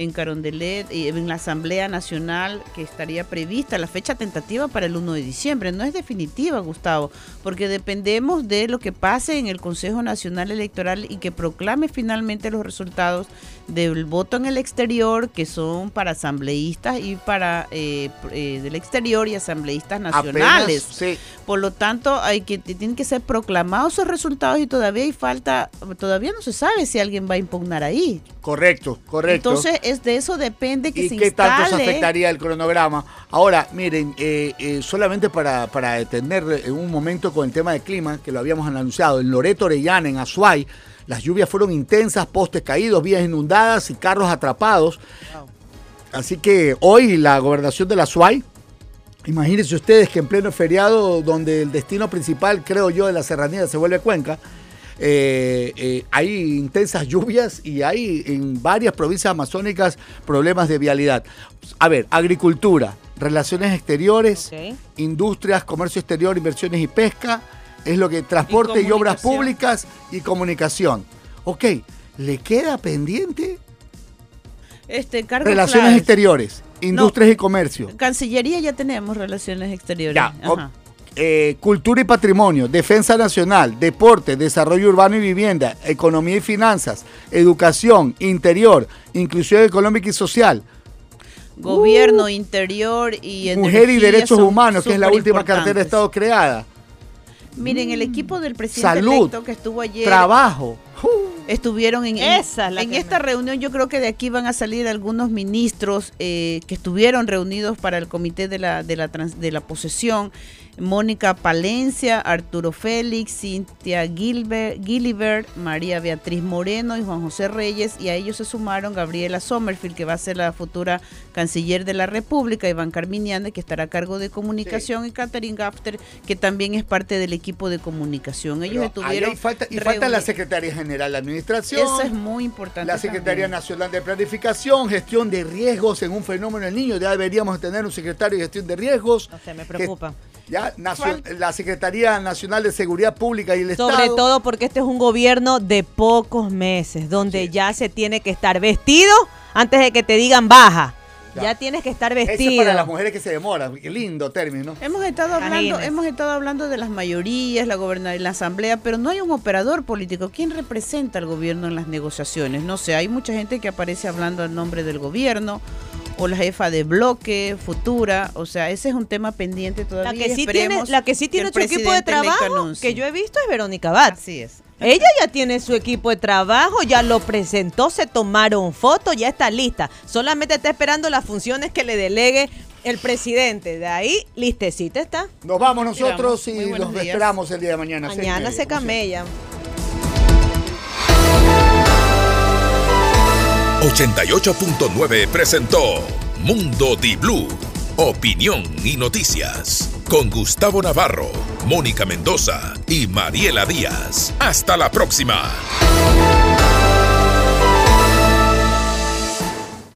en Carondelet, y en la Asamblea Nacional, que estaría prevista la fecha tentativa para el 1 de diciembre. No es definitiva, Gustavo, porque dependemos de lo que pase en el Consejo Nacional Electoral y que proclame finalmente los resultados del voto en el exterior, que son para asambleístas y para eh, eh, del exterior y asambleístas nacionales. sí. Por lo tanto, hay que tienen que ser proclamados esos resultados y todavía hay falta, todavía no se sabe si alguien va a impugnar ahí. Correcto, correcto. Entonces, es de eso depende que ¿Y se qué tanto se afectaría el cronograma? Ahora, miren, eh, eh, solamente para, para detener en un momento con el tema del clima, que lo habíamos anunciado, en Loreto Orellana, en Azuay, las lluvias fueron intensas, postes caídos, vías inundadas y carros atrapados. Así que hoy la gobernación de la Azuay, imagínense ustedes que en pleno feriado, donde el destino principal, creo yo, de la serranía se vuelve Cuenca, eh, eh, hay intensas lluvias y hay en varias provincias amazónicas problemas de vialidad. A ver, agricultura, relaciones exteriores, industrias, comercio exterior, inversiones y pesca, es lo que transporte y, obras comunicación. públicas y comunicación. Ok, ¿le queda pendiente? Este, Relaciones claves. exteriores, industrias y comercio. Cancillería ya tenemos relaciones exteriores. Ya, Ajá. eh, cultura y patrimonio, defensa nacional, deporte, desarrollo urbano y vivienda, economía y finanzas, educación, interior, inclusión económica y social, Gobierno, interior y mujer y derechos humanos, que es la última cartera de. Estado creada, Miren, el equipo del presidente Salud, electo que estuvo ayer. trabajo. Estuvieron en, Esa es la en esta reunión. Yo creo que de aquí van a salir algunos ministros eh, que estuvieron reunidos para el comité de la, de la, trans- de la posesión. Mónica Palencia, Arturo Félix, Cintia Gilbert, Gilibert, María Beatriz Moreno y Juan José Reyes. Y a ellos se sumaron Gabriela Sommerfield, que va a ser la futura canciller de la República, Iván Carminiane, que estará a cargo de comunicación, y Catherine Gafter, que también es parte del equipo de comunicación. Ellos Pero estuvieron. hay falta, y falta la Secretaría General de Administración. Eso es muy importante. La Secretaría también. Nacional de Planificación, gestión de riesgos en un fenómeno del niño. Ya deberíamos tener un secretario de gestión de riesgos. No sé, me preocupa. Ya, la Secretaría Nacional de Seguridad Pública y el Sobre Estado. todo porque este es un gobierno de pocos meses, donde ya se tiene que estar vestido antes de que te digan baja. Ya, tienes que estar Ese es vestido. para las mujeres que se demoran. Qué lindo término. Hemos estado hablando, hemos estado hablando de las mayorías, la la asamblea, pero no hay un operador político. ¿Quién representa al gobierno en las negociaciones? No sé, hay mucha gente que aparece hablando al nombre del gobierno o la jefa de bloque, futura, o sea, ese es un tema pendiente todavía. La que sí tiene, la que sí tiene el su equipo de trabajo que yo he visto es Verónica Bat. Así es. Ella ya tiene su equipo de trabajo, ya lo presentó, se tomaron fotos, ya está lista. Solamente está esperando las funciones que le delegue el presidente. De ahí, listecita está. Nos vamos nosotros y los días. esperamos el día de mañana. Mañana se como 88.9 presentó Mundo Di Blue. Opinión y noticias. Con Gustavo Navarro, Mónica Mendoza y Mariela Díaz. Hasta la próxima.